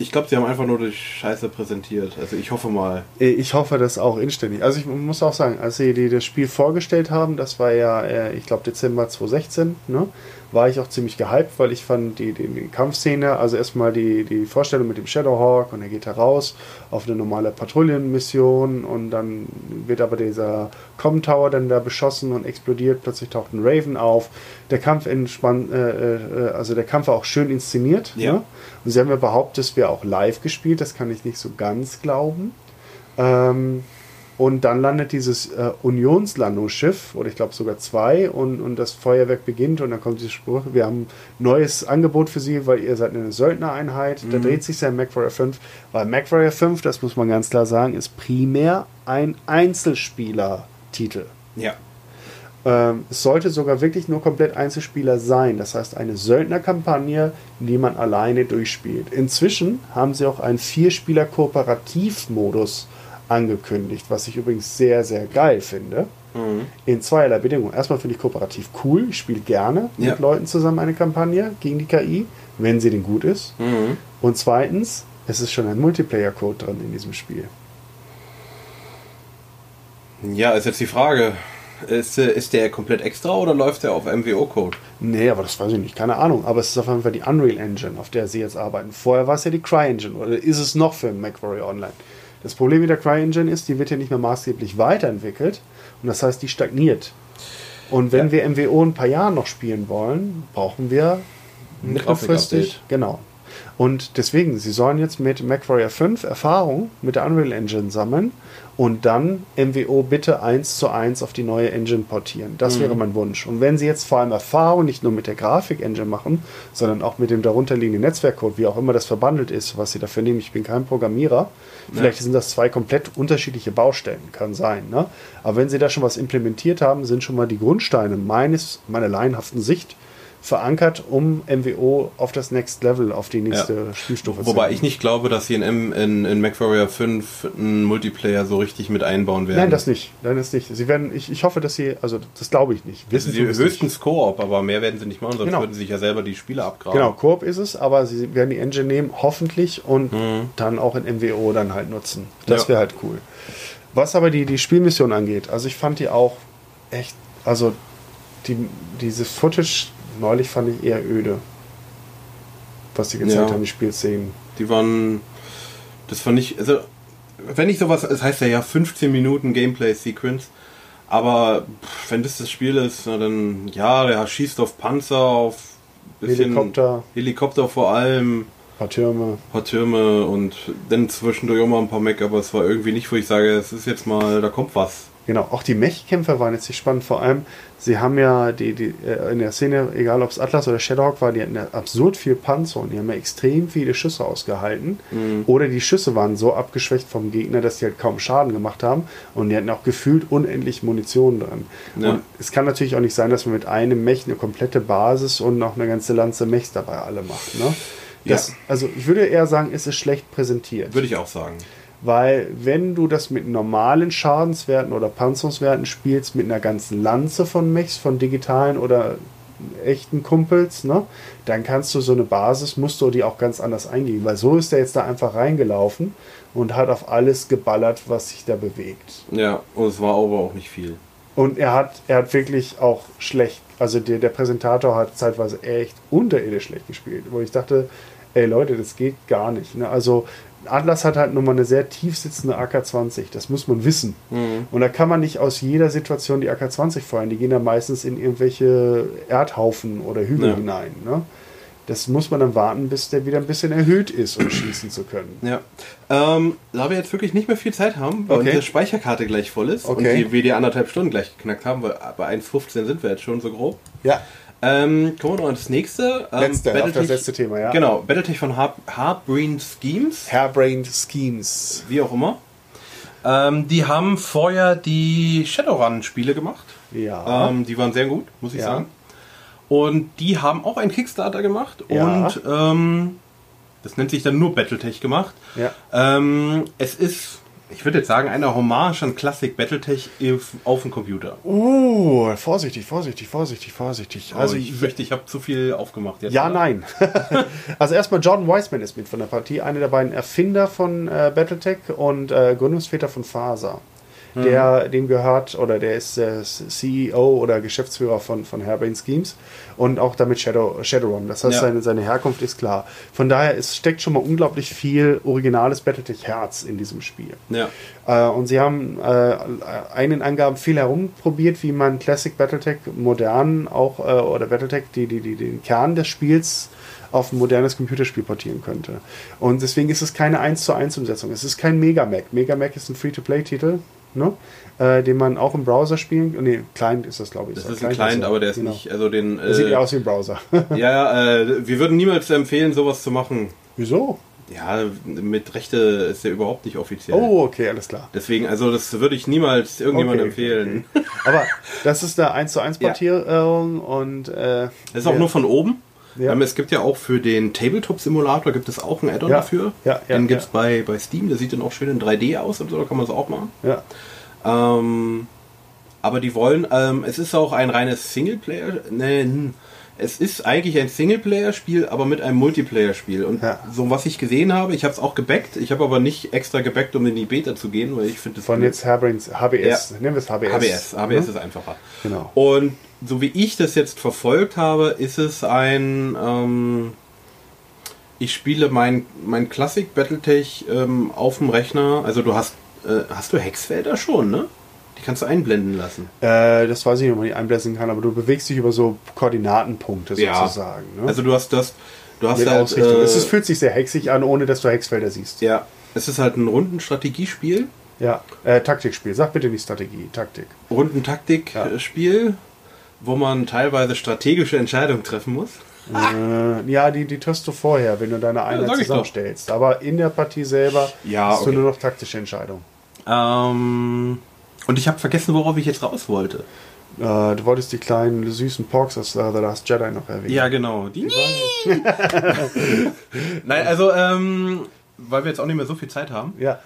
ich glaube, sie haben einfach nur die Scheiße präsentiert. Also ich hoffe mal. Ich hoffe das auch inständig. Also ich muss auch sagen, als sie das Spiel vorgestellt haben, das war ja, äh, ich glaube, Dezember 2016, ne? War ich auch ziemlich gehypt, weil ich fand die, die, die Kampfszene, also erstmal die, die Vorstellung mit dem Shadowhawk und er geht heraus auf eine normale Patrouillenmission und dann wird aber dieser Com Tower dann da beschossen und explodiert, plötzlich taucht ein Raven auf. Der Kampf entspannt, äh, äh, also der Kampf war auch schön inszeniert. Ja. Ne? Und sie haben ja behauptet, es wäre auch live gespielt, das kann ich nicht so ganz glauben. Ähm, und dann landet dieses äh, Unionslandungsschiff, oder ich glaube sogar zwei, und, und das Feuerwerk beginnt und dann kommt dieser Spruch, wir haben ein neues Angebot für Sie, weil ihr seid eine Söldnereinheit. Da dreht sich sein MacWarrior 5, weil MacWarrior 5, das muss man ganz klar sagen, ist primär ein Einzelspieler-Titel. Ja. Ähm, es sollte sogar wirklich nur komplett Einzelspieler sein. Das heißt, eine Söldnerkampagne, die man alleine durchspielt. Inzwischen haben sie auch einen Vierspieler-Kooperativ-Modus angekündigt, was ich übrigens sehr, sehr geil finde. In zweierlei Bedingungen. Erstmal finde ich kooperativ cool. Ich spiele gerne Ja. mit Leuten zusammen eine Kampagne gegen die KI, wenn sie denn gut ist. Und zweitens, es ist schon ein Multiplayer-Code drin in diesem Spiel. Ja, ist jetzt die Frage. Ist, ist der komplett extra oder läuft der auf MWO-Code? Nee, aber das weiß ich nicht, keine Ahnung. Aber es ist auf jeden Fall die Unreal Engine, auf der sie jetzt arbeiten. Vorher war es ja die CryEngine oder ist es noch für MacWarrior Online? Das Problem mit der CryEngine ist, die wird ja nicht mehr maßgeblich weiterentwickelt und das heißt, die stagniert. Und wenn Ja. wir MWO in ein paar Jahren noch spielen wollen, brauchen wir mittelfristig. Genau. Und deswegen, sie sollen jetzt mit MacWarrior 5 Erfahrung mit der Unreal Engine sammeln und dann MWO bitte eins zu eins auf die neue Engine portieren. Das wäre mein Wunsch. Und wenn sie jetzt vor allem Erfahrung nicht nur mit der Grafik-Engine machen, sondern auch mit dem darunterliegenden Netzwerkcode, wie auch immer das verbandelt ist, was sie dafür nehmen, ich bin kein Programmierer, vielleicht sind das zwei komplett unterschiedliche Baustellen, kann sein. Ne? Aber wenn sie da schon was implementiert haben, sind schon mal die Grundsteine meines, meiner laienhaften Sicht verankert, um MWO auf das Next Level, auf die nächste Ja. Spielstufe Wobei zu ich nicht glaube, dass sie in, M, in, in MacWarrior 5 einen Multiplayer so richtig mit einbauen werden. Nein, das nicht. Nein, das nicht. Sie werden, ich, ich hoffe, dass sie, also das glaube ich nicht. Wissen sie höchstens Koop, aber mehr werden sie nicht machen, sonst Genau. würden sie sich ja selber die Spiele abgraben. Genau, Koop ist es, aber sie werden die Engine nehmen, hoffentlich, und dann auch in MWO dann halt nutzen. Das Ja. wäre halt cool. Was aber die, die Spielmission angeht, also ich fand die auch echt, also die, diese Footage neulich fand ich eher öde. Was die gezeigt Ja. haben, die Spielszenen. Die waren. Das fand ich. Also, wenn ich sowas. Es heißt ja ja 15 Minuten Gameplay-Sequence. Aber pff, wenn das das Spiel ist, na dann. Ja, der schießt auf Panzer, auf. Helikopter. Helikopter vor allem. Ein paar Türme. Ein paar Türme und dann zwischendurch auch mal ein paar Mech, aber es war irgendwie nicht, wo ich sage, es ist jetzt mal, da kommt was. Genau, auch die Mech-Kämpfer waren jetzt nicht spannend. Vor allem, sie haben ja die, die, äh, in der Szene, egal ob es Atlas oder Shadowhawk war, die hatten ja absurd viel Panzer und die haben ja extrem viele Schüsse ausgehalten. Oder die Schüsse waren so abgeschwächt vom Gegner, dass die halt kaum Schaden gemacht haben. Und die hatten auch gefühlt unendlich Munition dran. Ja. Und es kann natürlich auch nicht sein, dass man mit einem Mech eine komplette Basis und noch eine ganze Lanze Mechs dabei alle macht. Ne? Das, Ja. Also ich würde eher sagen, es ist schlecht präsentiert. Würde ich auch sagen. Weil wenn du das mit normalen Schadenswerten oder Panzerungswerten spielst, mit einer ganzen Lanze von Mechs, von digitalen oder echten Kumpels, ne, dann kannst du so eine Basis, musst du die auch ganz anders eingehen. Weil so ist er jetzt da einfach reingelaufen und hat auf alles geballert, was sich da bewegt. Ja, und es war aber auch nicht viel. Und er hat, er hat wirklich auch schlecht, also der, der Präsentator hat zeitweise echt unterirdisch schlecht gespielt, wo ich dachte, ey Leute, das geht gar nicht. Ne? Also Atlas hat halt nun mal eine sehr tief sitzende AK-20, das muss man wissen. Und da kann man nicht aus jeder Situation die AK-20 feuern, die gehen dann meistens in irgendwelche Erdhaufen oder Hügel Ja. hinein. Ne? Das muss man dann warten, bis der wieder ein bisschen erhöht ist, um schießen zu können. Ja. Ähm, da wir jetzt wirklich nicht mehr viel Zeit haben, weil Okay. unsere Speicherkarte gleich voll ist und Okay. die, wir die anderthalb Stunden gleich geknackt haben, weil bei 1,15 sind wir jetzt schon so grob. Ja, Ähm, kommen wir noch ans nächste. Ähm, Letzte, auf das Battletech- letzte Thema, ja. Genau, Battletech von Har Schemes, Hairbrained Schemes. wie auch immer. Ähm, die haben vorher die Shadowrun-Spiele gemacht. Ja. Ähm, die waren sehr gut, muss ich Ja. sagen. Und die haben auch einen Kickstarter gemacht Ja. und ähm, das nennt sich dann nur Battletech gemacht. Ja. Ähm, es ist, ich würde jetzt sagen, eine Hommage an Classic Battletech auf, dem Computer. Uh, vorsichtig, vorsichtig, vorsichtig, vorsichtig. Also Also ich fürchte, ich habe zu viel aufgemacht jetzt. ja, oder? nein. also erstmal Jordan Weisman ist mit von der Partie, einer der beiden Erfinder von äh, Battletech und äh, Gründungsväter von Faser. Der dem gehört oder der ist der CEO oder Geschäftsführer von, von Hairbrain Schemes und auch damit Shadow, Shadowrun. Das heißt, Ja. seine, seine Herkunft ist klar. Von daher es steckt schon mal unglaublich viel originales Battletech-Herz in diesem Spiel. Ja. Äh, und sie haben äh, einen Angaben viel herumprobiert, wie man Classic Battletech modern auch äh, oder Battletech die, die, die, den Kern des Spiels auf ein modernes Computerspiel portieren könnte. Und deswegen ist es keine 1 zu 1 Umsetzung. Es ist kein Mega Mac. Mega Mac ist ein Free-to-Play-Titel, ne? äh, den man auch im Browser spielen kann. Nee, Client ist das, glaube ich. Das So, ist ein Client, aber der ist Genau. nicht, also den. Der sieht Äh, eher aus wie ein Browser. ja, ja, äh, wir würden niemals empfehlen, sowas zu machen. Wieso? Ja, mit Rechte ist der überhaupt nicht offiziell. Oh, okay, alles klar. Deswegen, also das würde ich niemals irgendjemandem Okay, empfehlen. Aber das ist eine 1 zu 1 Portierung und äh, Das ist auch ja. nur von oben. Ja. Ähm, es gibt ja auch für den Tabletop-Simulator gibt es auch ein Add-on Ja. dafür. Ja, ja, den gibt es bei, bei Steam, der sieht dann auch schön in 3D aus und so, da kann man es auch machen. ja. Ähm, aber die wollen, ähm, es ist auch ein reines Singleplayer, nein, es ist eigentlich ein Singleplayer-Spiel, aber mit einem Multiplayer-Spiel. Und Ja. so was ich gesehen habe, ich habe es auch gebackt, ich habe aber nicht extra gebackt, um in die Beta zu gehen, weil ich finde das Von jetzt Hairbrains, HBS. Ja. Nennen wir es HBS. HBS, HBS Mhm. ist einfacher. Genau. Und so wie ich das jetzt verfolgt habe, ist es ein. Ähm, ich spiele mein, mein Classic Battletech ähm, auf dem Rechner. Also du hast. Äh, hast du Hexfelder schon, ne? Die kannst du einblenden lassen. Äh, das weiß ich nicht, ob man die einblenden kann, aber du bewegst dich über so Koordinatenpunkte Ja. sozusagen. Ne? Also du hast das. Du hast Mit halt. Ausrichtung. Äh, es fühlt sich sehr hexig an, ohne dass du Hexfelder siehst. ja, es ist halt ein Rundenstrategiespiel. Ja. Äh, Taktikspiel. Sag bitte nicht Strategie. Taktik. Rundentaktikspiel, wo man teilweise strategische Entscheidungen treffen muss. Äh, ja, die, die triffst du vorher, wenn du deine Einheit doch. zusammenstellst. Aber in der Partie selber Ja, hast okay. du nur noch taktische Entscheidungen. Ähm, und ich habe vergessen, worauf ich jetzt raus wollte. Äh, du wolltest die kleinen süßen Porks aus äh, The Last Jedi noch erwähnen. Ja, genau. Die Nein, also, ähm, weil wir jetzt auch nicht mehr so viel Zeit haben. Ja.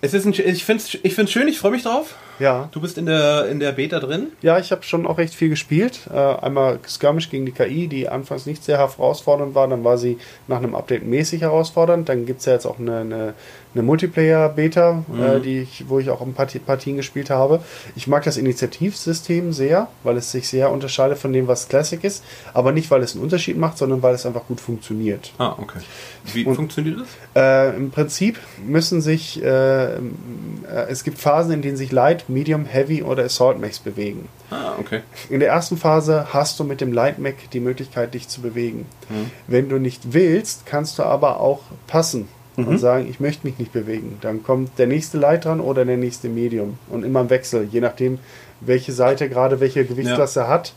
Es ist ein, ich finde es ich find's schön, ich freue mich drauf. Ja. Du bist in der, in der Beta drin. Ja, ich habe schon auch recht viel gespielt. Äh, einmal Skirmish gegen die KI, die anfangs nicht sehr herausfordernd war. Dann war sie nach einem Update mäßig herausfordernd. Dann gibt es ja jetzt auch eine, eine, eine Multiplayer-Beta, äh, die ich, wo ich auch ein paar Ti- Partien gespielt habe. Ich mag das Initiativsystem sehr, weil es sich sehr unterscheidet von dem, was Classic ist. Aber nicht, weil es einen Unterschied macht, sondern weil es einfach gut funktioniert. Ah, okay. Wie Und- funktioniert das? Äh, Im Prinzip müssen sich, äh, äh, es gibt Phasen, in denen sich Light, Medium, Heavy oder Assault Mechs bewegen. Ah, okay. In der ersten Phase hast du mit dem Light Mech die Möglichkeit, dich zu bewegen. Wenn du nicht willst, kannst du aber auch passen und sagen, ich möchte mich nicht bewegen. Dann kommt der nächste Light dran oder der nächste Medium. Und immer im Wechsel, je nachdem, welche Seite gerade welche Gewichtsklasse hat.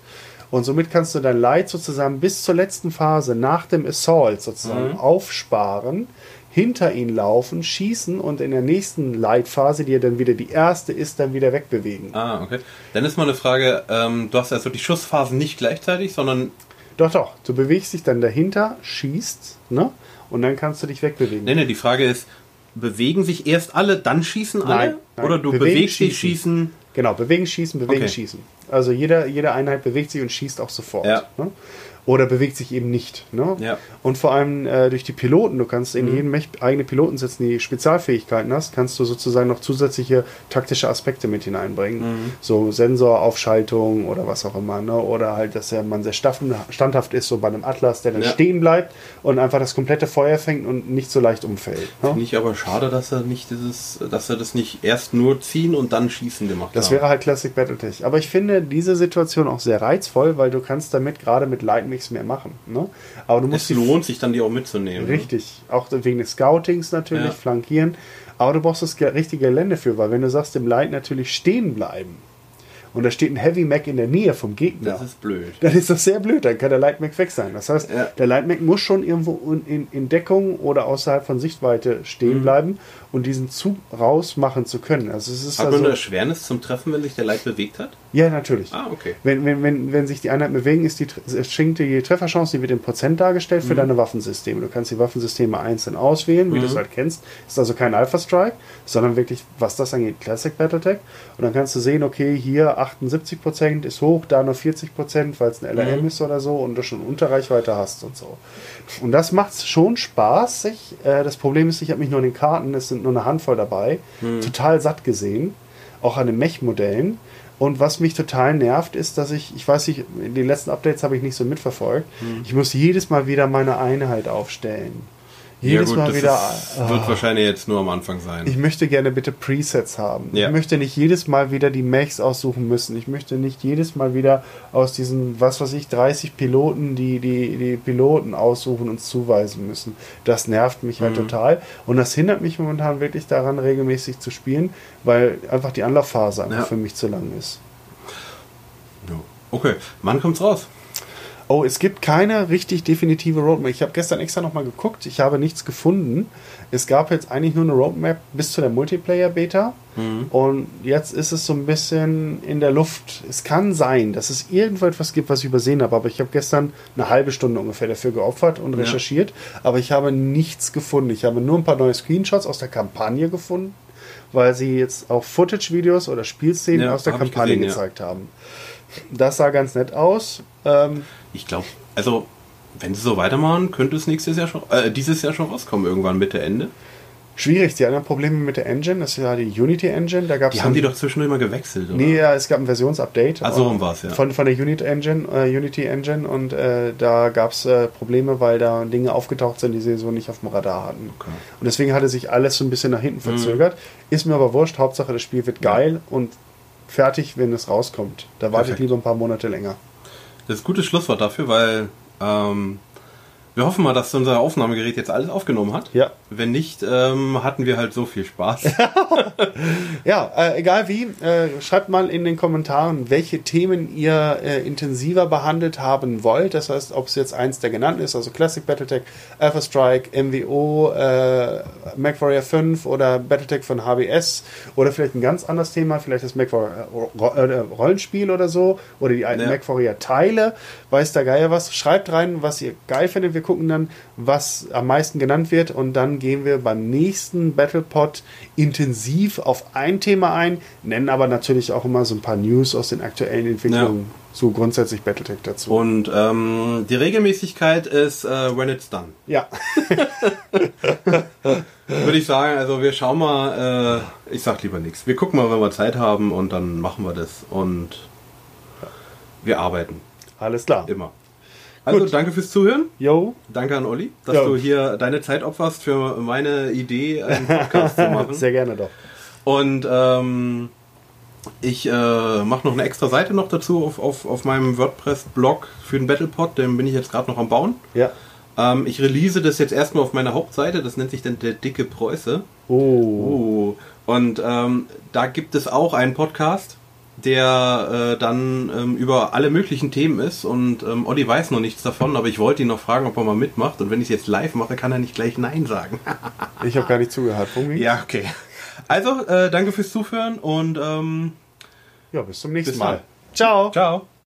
Und somit kannst du dein Light sozusagen bis zur letzten Phase nach dem Assault sozusagen aufsparen, hinter ihn laufen, schießen und in der nächsten Light-Phase, die ja dann wieder die erste ist, dann wieder wegbewegen. Ah, okay. Dann ist mal eine Frage, ähm, du hast also die Schussphasen nicht gleichzeitig, sondern. Doch, doch. Du bewegst dich dann dahinter, schießt, ne? Und dann kannst du dich wegbewegen. Nee, nee, die Frage ist, bewegen sich erst alle, dann schießen alle? Nein, nein. Oder du Bewegen, bewegst dich, schießen. schießen. Genau, bewegen, schießen, bewegen, Okay. schießen. Also jeder, jede Einheit bewegt sich und schießt auch sofort. Ja. Ne? Oder bewegt sich eben nicht. Ne? Ja. Und vor allem äh, durch die Piloten, du kannst in Mhm. jedem Mech eigene Piloten setzen, die Spezialfähigkeiten hast, kannst du sozusagen noch zusätzliche taktische Aspekte mit hineinbringen. Mhm. So Sensoraufschaltung oder was auch immer. Ne? Oder halt, dass der man sehr standhaft ist, so bei einem Atlas, der dann Ja. stehen bleibt und einfach das komplette Feuer fängt und nicht so leicht umfällt. Ne? Finde ich aber schade, dass er nicht dieses, dass er das nicht erst nur ziehen und dann schießen gemacht Das haben. wäre halt Classic Battletech. Aber ich finde diese Situation auch sehr reizvoll, weil du kannst damit gerade mit Light nichts mehr machen. Ne? Aber du musst es lohnt sich dann, die auch mitzunehmen. ne? richtig, auch wegen des Scoutings natürlich, Ja. flankieren. Aber du brauchst das ge- richtige Gelände für, weil wenn du sagst, dem Light natürlich stehen bleiben und da steht ein Heavy Mac in der Nähe vom Gegner, Das ist blöd. dann ist das sehr blöd, dann kann der Light Mac weg sein. Das heißt, Ja. der Light Mac muss schon irgendwo in, in, in Deckung oder außerhalb von Sichtweite stehen Mhm. bleiben und diesen Zug rausmachen zu können. Also es ist Hat also, man eine Erschwernis zum Treffen, wenn sich der Light bewegt hat? ja, natürlich. Ah, okay. Wenn, wenn, wenn, wenn sich die Einheiten bewegen, ist die, schenkt die Trefferchance, die wird in Prozent dargestellt Mhm. für deine Waffensysteme. Du kannst die Waffensysteme einzeln auswählen, wie du Mhm. es halt kennst. Ist also kein Alpha Strike, sondern wirklich, was das angeht, Classic Battletech. Und dann kannst du sehen, okay, hier 78% ist hoch, da nur 40%, weil es ein LRM Mhm. ist oder so und du schon Unterreichweite hast und so. Und das macht schon spaßig. Äh, das Problem ist, ich habe mich nur in den Karten, es sind nur eine Handvoll dabei, Mhm. total satt gesehen. auch an den Mech-Modellen. Und was mich total nervt, ist, dass ich, ich weiß nicht, in den letzten Updates habe ich nicht so mitverfolgt, Hm. ich muss jedes Mal wieder meine Einheit aufstellen. Ja, Jedes gut, Mal das wieder. ist, wird Ah. wahrscheinlich jetzt nur am Anfang sein. Ich möchte gerne bitte Presets haben. Ja. Ich möchte nicht jedes Mal wieder die Mechs aussuchen müssen. Ich möchte nicht jedes Mal wieder aus diesen, was weiß ich, 30 Piloten die, die, die Piloten aussuchen und zuweisen müssen. Das nervt mich Mhm. halt total. Und das hindert mich momentan wirklich daran, regelmäßig zu spielen, weil einfach die Anlaufphase einfach Ja. für mich zu lang ist. Ja. Okay, wann kommt's raus? Oh, es gibt keine richtig definitive Roadmap. Ich habe gestern extra nochmal geguckt. Ich habe nichts gefunden. Es gab jetzt eigentlich nur eine Roadmap bis zu der Multiplayer-Beta. Und jetzt ist es so ein bisschen in der Luft. Es kann sein, dass es irgendwo etwas gibt, was ich übersehen habe. Aber ich habe gestern eine halbe Stunde ungefähr dafür geopfert und Ja. recherchiert. Aber ich habe nichts gefunden. Ich habe nur ein paar neue Screenshots aus der Kampagne gefunden, weil sie jetzt auch Footage-Videos oder Spielszenen Ja, aus der Kampagne gesehen, ja. gezeigt haben. Das sah ganz nett aus. Ähm, Ich glaube, also wenn sie so weitermachen, könnte es nächstes Jahr schon, äh, dieses Jahr schon rauskommen, irgendwann Mitte, Ende. Schwierig, die anderen Probleme mit der Engine, das ist ja die Unity Engine, da gab es Die haben die doch zwischendurch mal gewechselt, oder? Nee, ja, es gab ein Versionsupdate. Ach, so rum äh, war's, ja. Von, von der Unity Engine, äh, Unity Engine und äh, da gab es äh, Probleme, weil da Dinge aufgetaucht sind, die sie so nicht auf dem Radar hatten. Okay. Mhm. Und deswegen hatte sich alles so ein bisschen nach hinten verzögert. Ist mir aber wurscht, Hauptsache das Spiel wird geil und fertig, wenn es rauskommt. Da warte ich lieber ein paar Monate länger. Das ist ein gutes Schlusswort dafür, weil ähm, wir hoffen mal, dass unser Aufnahmegerät jetzt alles aufgenommen hat. Ja. Wenn nicht, ähm, hatten wir halt so viel Spaß. Ja, äh, egal wie, äh, schreibt mal in den Kommentaren, welche Themen ihr äh, intensiver behandelt haben wollt. Das heißt, ob es jetzt eins der genannten ist, also Classic Battletech, Alpha Strike, MWO, äh, MacWarrior 5 oder Battletech von HBS oder vielleicht ein ganz anderes Thema, vielleicht das MacWarrior Ro- äh, Rollenspiel oder so oder die alten Ja. MacWarrior Teile, weiß der Geier was. Schreibt rein, was ihr geil findet. Wir gucken dann, was am meisten genannt wird und dann gehen wir beim nächsten BattlePod intensiv auf ein Thema ein, nennen aber natürlich auch immer so ein paar News aus den aktuellen Entwicklungen so grundsätzlich Battletech dazu. Und ähm, die Regelmäßigkeit ist äh, when it's done. ja, Würde ich sagen, also wir schauen mal, äh, ich sag lieber nichts. Wir gucken mal, wenn wir Zeit haben und dann machen wir das. Und wir arbeiten. alles klar. Immer. Also Gut. danke fürs Zuhören. Jo, Danke an Olli, dass Ja. du hier deine Zeit opferst für meine Idee, einen Podcast zu machen. sehr gerne doch. Und ähm, ich äh, mache noch eine extra Seite noch dazu auf, auf, auf meinem WordPress-Blog für den BattlePod, den bin ich jetzt gerade noch am Bauen. Ja. Ähm, ich release das jetzt erstmal auf meiner Hauptseite, das nennt sich dann der dicke Preuße. Oh. Oh. Und ähm, da gibt es auch einen Podcast, der äh, dann ähm, über alle möglichen Themen ist. Und ähm, Olli weiß noch nichts davon, aber ich wollte ihn noch fragen, ob er mal mitmacht. Und wenn ich es jetzt live mache, kann er nicht gleich Nein sagen. Ich habe gar nicht zugehört. Worum ja, okay. Also, äh, danke fürs Zuhören und ähm, ja, bis zum nächsten Bis Mal. dann. Ciao. ciao.